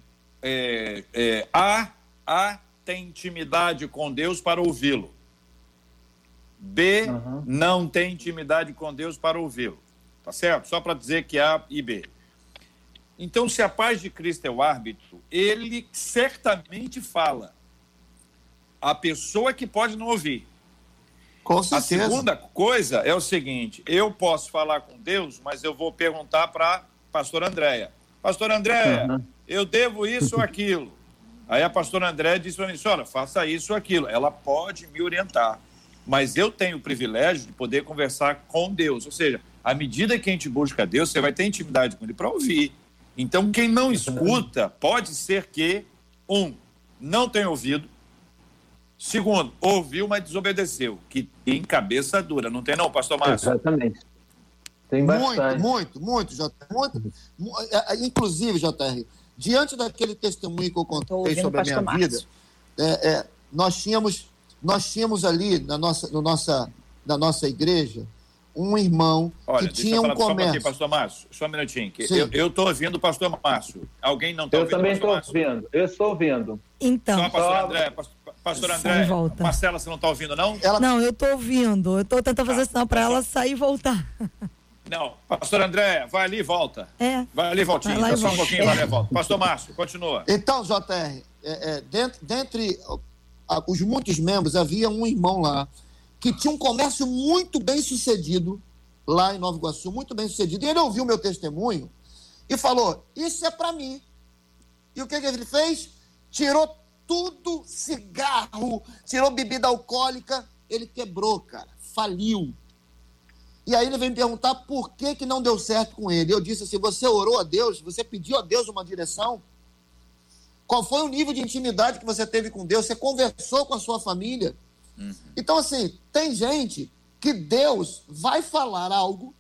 É, é, a, a tem intimidade com Deus para ouvi-lo. B uhum. não tem intimidade com Deus para ouvi-lo. Tá certo? Só para dizer que A e B. Então, se a paz de Cristo é o árbitro, ele certamente fala. A pessoa que pode não ouvir. Com certeza. A segunda coisa é o seguinte: eu posso falar com Deus, mas eu vou perguntar para pastor Andréia. Pastor Andréia, uhum. eu devo isso ou aquilo. Aí a pastora Andréia disse para mim: olha, faça isso ou aquilo. Ela pode me orientar mas eu tenho o privilégio de poder conversar com Deus. Ou seja, à medida que a gente busca Deus, você vai ter intimidade com Ele para ouvir. Então, quem não escuta, pode ser que, um, não tenha ouvido, segundo, ouviu, mas desobedeceu, que tem cabeça dura. Não tem, não, pastor Márcio? Exatamente. Tem bastante. Muito, muito, muito, JR. Muito, é, é, inclusive, JR, diante daquele testemunho que eu contei sobre a minha Márcio. vida, é, é, nós tínhamos nós tínhamos ali na nossa, no nossa, na nossa igreja um irmão Olha, que tinha um comércio. Aqui, pastor Márcio, só um minutinho. Que eu estou ouvindo o pastor Márcio. Alguém não está ouvindo? Eu também estou ouvindo. Eu estou ouvindo. Então. Só pastor só... André, pastor André, volta. Marcela, você não está ouvindo, não? Ela... Não, eu estou ouvindo. Eu estou tentando fazer ah, sinal para ela sair e voltar. (laughs) Não, pastor André, vai ali e volta. É. Vai ali e voltinha. Vai lá e volta. um pouquinho, é. vai ali e volta. Pastor Márcio, continua. Então, JR, é, é, dentre, dentre os muitos membros, havia um irmão lá que tinha um comércio muito bem sucedido lá em Nova Iguaçu, muito bem sucedido. E ele ouviu meu testemunho e falou: Isso é para mim. E o que, que ele fez? Tirou tudo cigarro, tirou bebida alcoólica. Ele quebrou, cara, faliu. E aí ele veio me perguntar por que, que não deu certo com ele. Eu disse assim: você orou a Deus, você pediu a Deus uma direção? Qual foi o nível de intimidade que você teve com Deus? Você conversou com a sua família? Uhum. Então, assim, tem gente que Deus vai falar algo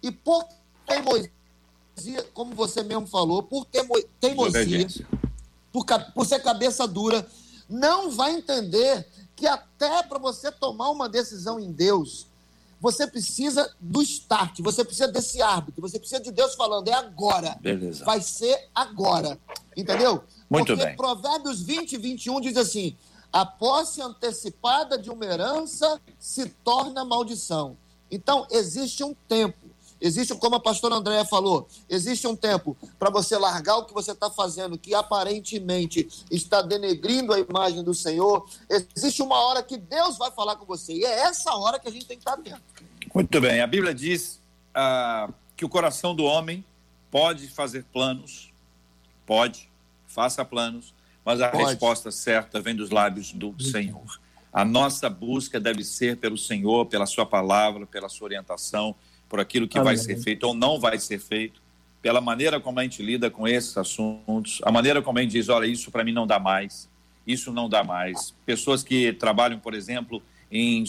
e por teimosia, como você mesmo falou, por teimosia, por, por ser cabeça dura, não vai entender que até para você tomar uma decisão em Deus, você precisa do start, você precisa desse árbitro, você precisa de Deus falando, é agora. Beleza. Vai ser agora. Entendeu? Muito Porque bem. Provérbios 20, 21 diz assim: a posse antecipada de uma herança se torna maldição. Então, existe um tempo. Existe, como a pastora Andréa falou, existe um tempo para você largar o que você está fazendo, que aparentemente está denegrindo a imagem do Senhor. Existe uma hora que Deus vai falar com você. E é essa hora que a gente tem que estar atento. Muito bem. A Bíblia diz ah, que o coração do homem pode fazer planos, pode, faça planos, mas a pode. resposta certa vem dos lábios do Senhor. A nossa busca deve ser pelo Senhor, pela Sua palavra, pela Sua orientação por aquilo que Amém. vai ser feito ou não vai ser feito, pela maneira como a gente lida com esses assuntos, a maneira como a gente diz, olha, isso para mim não dá mais, isso não dá mais. Pessoas que trabalham, por exemplo, em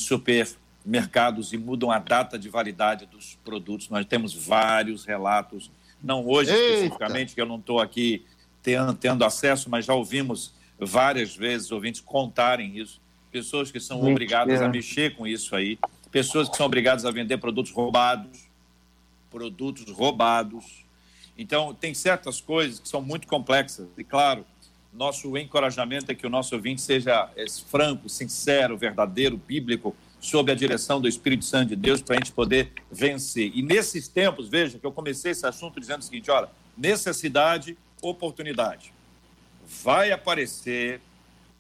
supermercados e mudam a data de validade dos produtos. Nós temos vários relatos, não hoje Eita. especificamente, que eu não estou aqui tendo, tendo acesso, mas já ouvimos várias vezes ouvintes contarem isso. Pessoas que são Mentira. obrigadas a mexer com isso aí pessoas que são obrigadas a vender produtos roubados, produtos roubados. Então, tem certas coisas que são muito complexas. E, claro, nosso encorajamento é que o nosso ouvinte seja é, franco, sincero, verdadeiro, bíblico, sob a direção do Espírito Santo de Deus, para a gente poder vencer. E nesses tempos, veja que eu comecei esse assunto dizendo o seguinte: olha, necessidade, oportunidade. Vai aparecer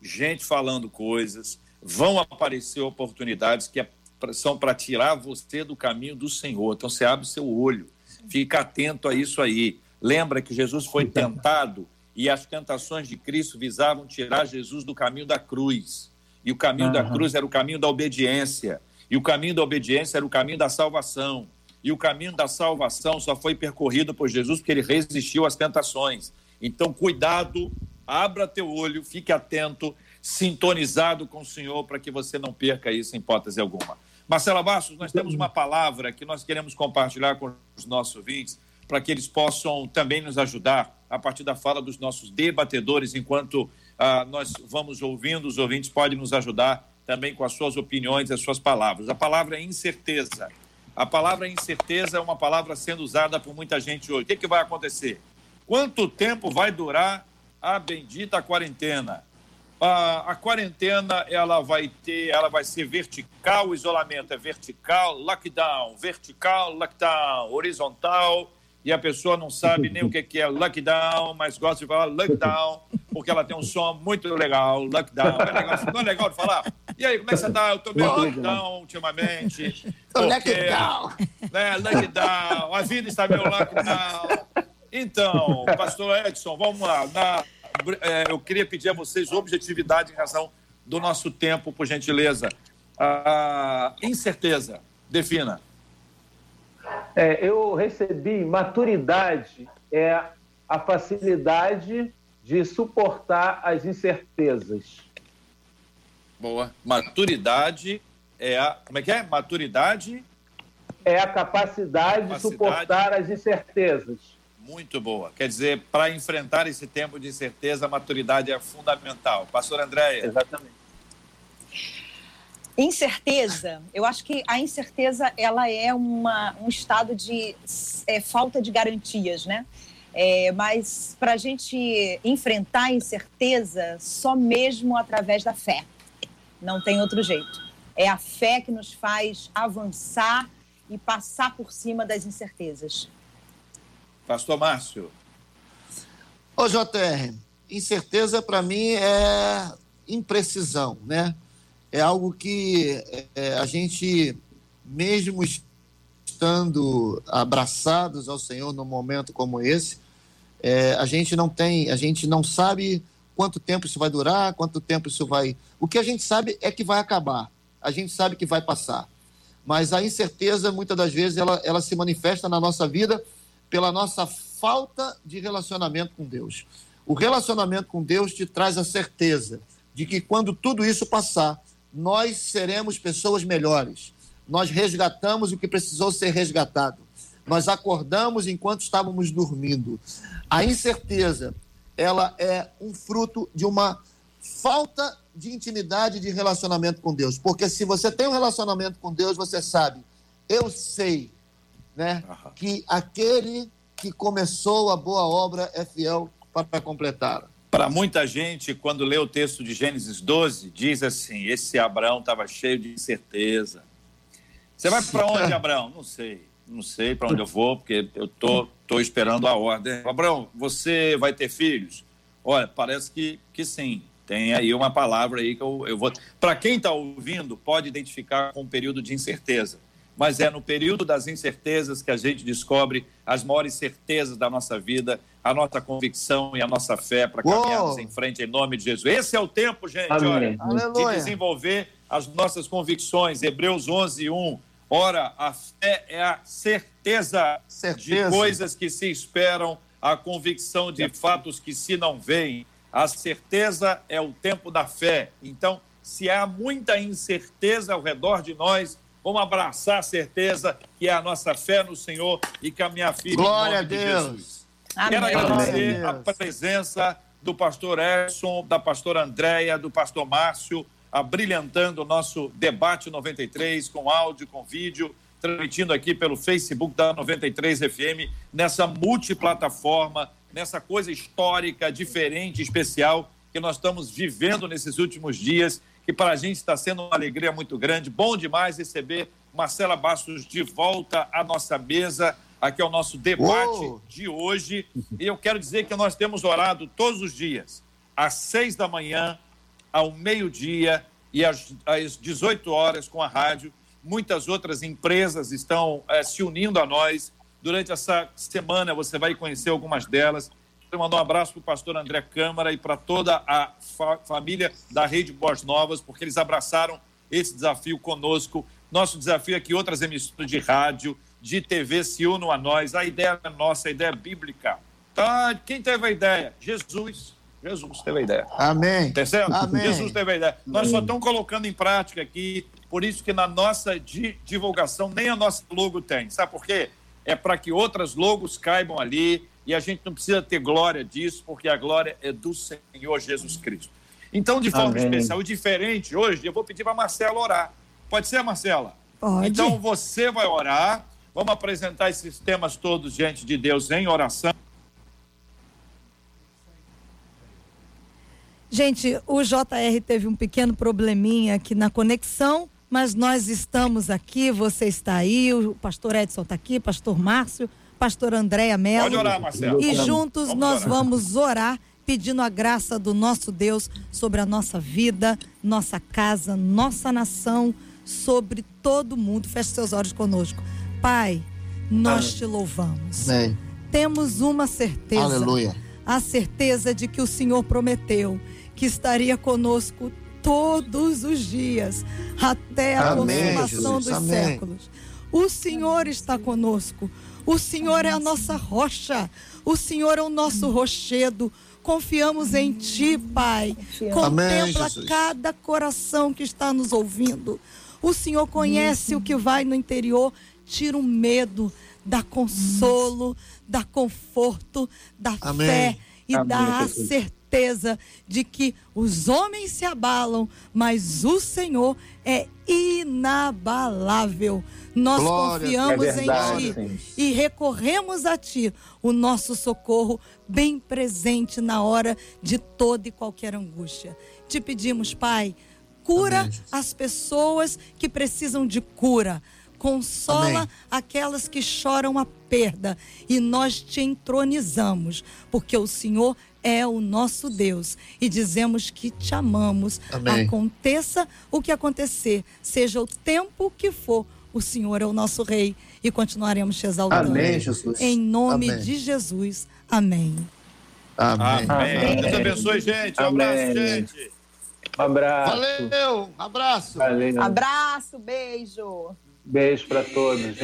gente falando coisas, vão aparecer oportunidades que é são para tirar você do caminho do Senhor. Então você abre seu olho, fica atento a isso aí. Lembra que Jesus foi tentado e as tentações de Cristo visavam tirar Jesus do caminho da cruz. E o caminho uhum. da cruz era o caminho da obediência. E o caminho da obediência era o caminho da salvação. E o caminho da salvação só foi percorrido por Jesus porque ele resistiu às tentações. Então, cuidado, abra teu olho, fique atento, sintonizado com o Senhor para que você não perca isso em hipótese alguma. Marcela Bastos, nós temos uma palavra que nós queremos compartilhar com os nossos ouvintes, para que eles possam também nos ajudar a partir da fala dos nossos debatedores, enquanto ah, nós vamos ouvindo, os ouvintes podem nos ajudar também com as suas opiniões, as suas palavras. A palavra é incerteza. A palavra incerteza é uma palavra sendo usada por muita gente hoje. O que, que vai acontecer? Quanto tempo vai durar a bendita quarentena? a, a, quarentena ela vai ter, ela vai ser vertical, isolamento é vertical, lockdown, vertical, lockdown, horizontal, e a pessoa não sabe nem o que é lockdown, mas gosta de falar lockdown, porque ela tem um som muito legal, lockdown. É legal, não é legal de falar? E aí, como é que você tá? Eu tô meio lockdown ultimamente. Porque, lockdown. Né, lockdown, a vida está meio lockdown. Então, pastor Edson, vamos lá. Na, é, eu queria pedir a vocês objetividade em razão do nosso tempo, por gentileza. Ah, incerteza, defina. É, eu recebi maturidade, é a facilidade de suportar as incertezas. Boa. Maturidade é a. Como é que é? Maturidade. É a capacidade, capacidade. de suportar as incertezas. Muito boa. Quer dizer, para enfrentar esse tempo de incerteza, a maturidade é fundamental. Pastor Andréia. Exatamente. Incerteza, eu acho que a incerteza ela é uma, um estado de é, falta de garantias, né? É, mas para a gente enfrentar a incerteza, só mesmo através da fé. Não tem outro jeito. É a fé que nos faz avançar e passar por cima das incertezas. Pastor Márcio. Ô, JR, incerteza para mim é imprecisão, né? É algo que é, a gente, mesmo estando abraçados ao Senhor num momento como esse, é, a gente não tem, a gente não sabe quanto tempo isso vai durar, quanto tempo isso vai. O que a gente sabe é que vai acabar. A gente sabe que vai passar. Mas a incerteza, muitas das vezes, ela, ela se manifesta na nossa vida pela nossa falta de relacionamento com Deus. O relacionamento com Deus te traz a certeza de que quando tudo isso passar, nós seremos pessoas melhores. Nós resgatamos o que precisou ser resgatado. Nós acordamos enquanto estávamos dormindo. A incerteza, ela é um fruto de uma falta de intimidade de relacionamento com Deus. Porque se você tem um relacionamento com Deus, você sabe, eu sei né? Que aquele que começou a boa obra é fiel para completá-la. Para muita gente, quando lê o texto de Gênesis 12, diz assim: esse Abraão estava cheio de incerteza. Você vai para onde, Abraão? Não sei. não sei para onde eu vou, porque eu tô, tô esperando a ordem. Abraão, você vai ter filhos? Olha, parece que, que sim. Tem aí uma palavra aí que eu, eu vou. Para quem está ouvindo, pode identificar com um período de incerteza. Mas é no período das incertezas que a gente descobre as maiores certezas da nossa vida, a nossa convicção e a nossa fé para caminharmos em frente em nome de Jesus. Esse é o tempo, gente, olha, de desenvolver as nossas convicções. Hebreus 11, 1. Ora, a fé é a certeza, Certeza. de coisas que se esperam, a convicção de fatos que se não veem. A certeza é o tempo da fé. Então, se há muita incerteza ao redor de nós, vamos abraçar a certeza que é a nossa fé no Senhor e caminhar firme Glória em a nome de Deus. Jesus. Amém. Quero agradecer Glória a a presença do pastor Edson, da pastora Andréia, do pastor Márcio, abrilhantando o nosso debate 93 com áudio, com vídeo, transmitindo aqui pelo Facebook da 93 FM, nessa multiplataforma, nessa coisa histórica, diferente, especial que nós estamos vivendo nesses últimos dias, que para a gente está sendo uma alegria muito grande. Bom demais receber Marcela Bastos de volta à nossa mesa. Aqui é o nosso debate Uou. de hoje. E eu quero dizer que nós temos orado todos os dias, às seis da manhã, ao meio-dia e às, às 18 horas com a rádio. Muitas outras empresas estão eh, se unindo a nós. Durante essa semana você vai conhecer algumas delas. Mandar um abraço para o pastor André Câmara e para toda a fa- família da Rede Boas Novas, porque eles abraçaram esse desafio conosco. Nosso desafio é que outras emissoras de rádio, de TV se unam a nós. A ideia é nossa, a ideia é bíblica. Tá? Quem teve a ideia? Jesus. Jesus teve a ideia. Amém. Tá? Amém. Jesus teve a ideia. Nós só estamos colocando em prática aqui, por isso que na nossa di- divulgação nem a nossa logo tem. Sabe por quê? É para que outras logos caibam ali e a gente não precisa ter glória disso, porque a glória é do Senhor Jesus Cristo. Então, de forma Amém. especial e diferente, hoje eu vou pedir para Marcela orar. Pode ser, Marcela? Pode. Então você vai orar. Vamos apresentar esses temas todos diante de Deus em oração. Gente, o JR teve um pequeno probleminha aqui na conexão, mas nós estamos aqui, você está aí, o pastor Edson está aqui, pastor Márcio, pastor Andréia Mello. Pode orar, Marcelo. E juntos Vamos nós orar. vamos orar pedindo a graça do nosso Deus sobre a nossa vida, nossa casa, nossa nação, sobre todo mundo. Feche seus olhos conosco. Pai, nós te louvamos. Amém. Temos uma certeza. Aleluia. A certeza de que o Senhor prometeu que estaria conosco todos os dias, até a Amém, consumação Jesus. dos Amém. séculos. O Senhor está conosco. O Senhor é a nossa rocha. O Senhor é o nosso rochedo. Confiamos em Ti, Pai. Contempla cada coração que está nos ouvindo. O Senhor conhece o que vai no interior. Tira o medo, dá consolo, dá conforto, dá Amém. fé e Amém, dá a Jesus. Certeza de que os homens se abalam, mas o Senhor é inabalável. Nós Glória confiamos É verdade, em sim. Ti e recorremos a Ti, o nosso socorro bem presente na hora de toda e qualquer angústia. Te pedimos, Pai, cura Amém, as pessoas que precisam de cura. Consola Amém. aquelas que choram a perda e nós te entronizamos, porque o Senhor é o nosso Deus e dizemos que te amamos. Amém. Aconteça o que acontecer, seja o tempo que for, o Senhor é o nosso Rei e continuaremos te exaltando. Amém, Jesus. Em nome Amém. de Jesus. Amém. Amém. Amém. Deus abençoe, gente. Um abraço, gente. Um abraço. Valeu. Abraço. Valeu. Abraço, beijo. Beijo para todos, gente.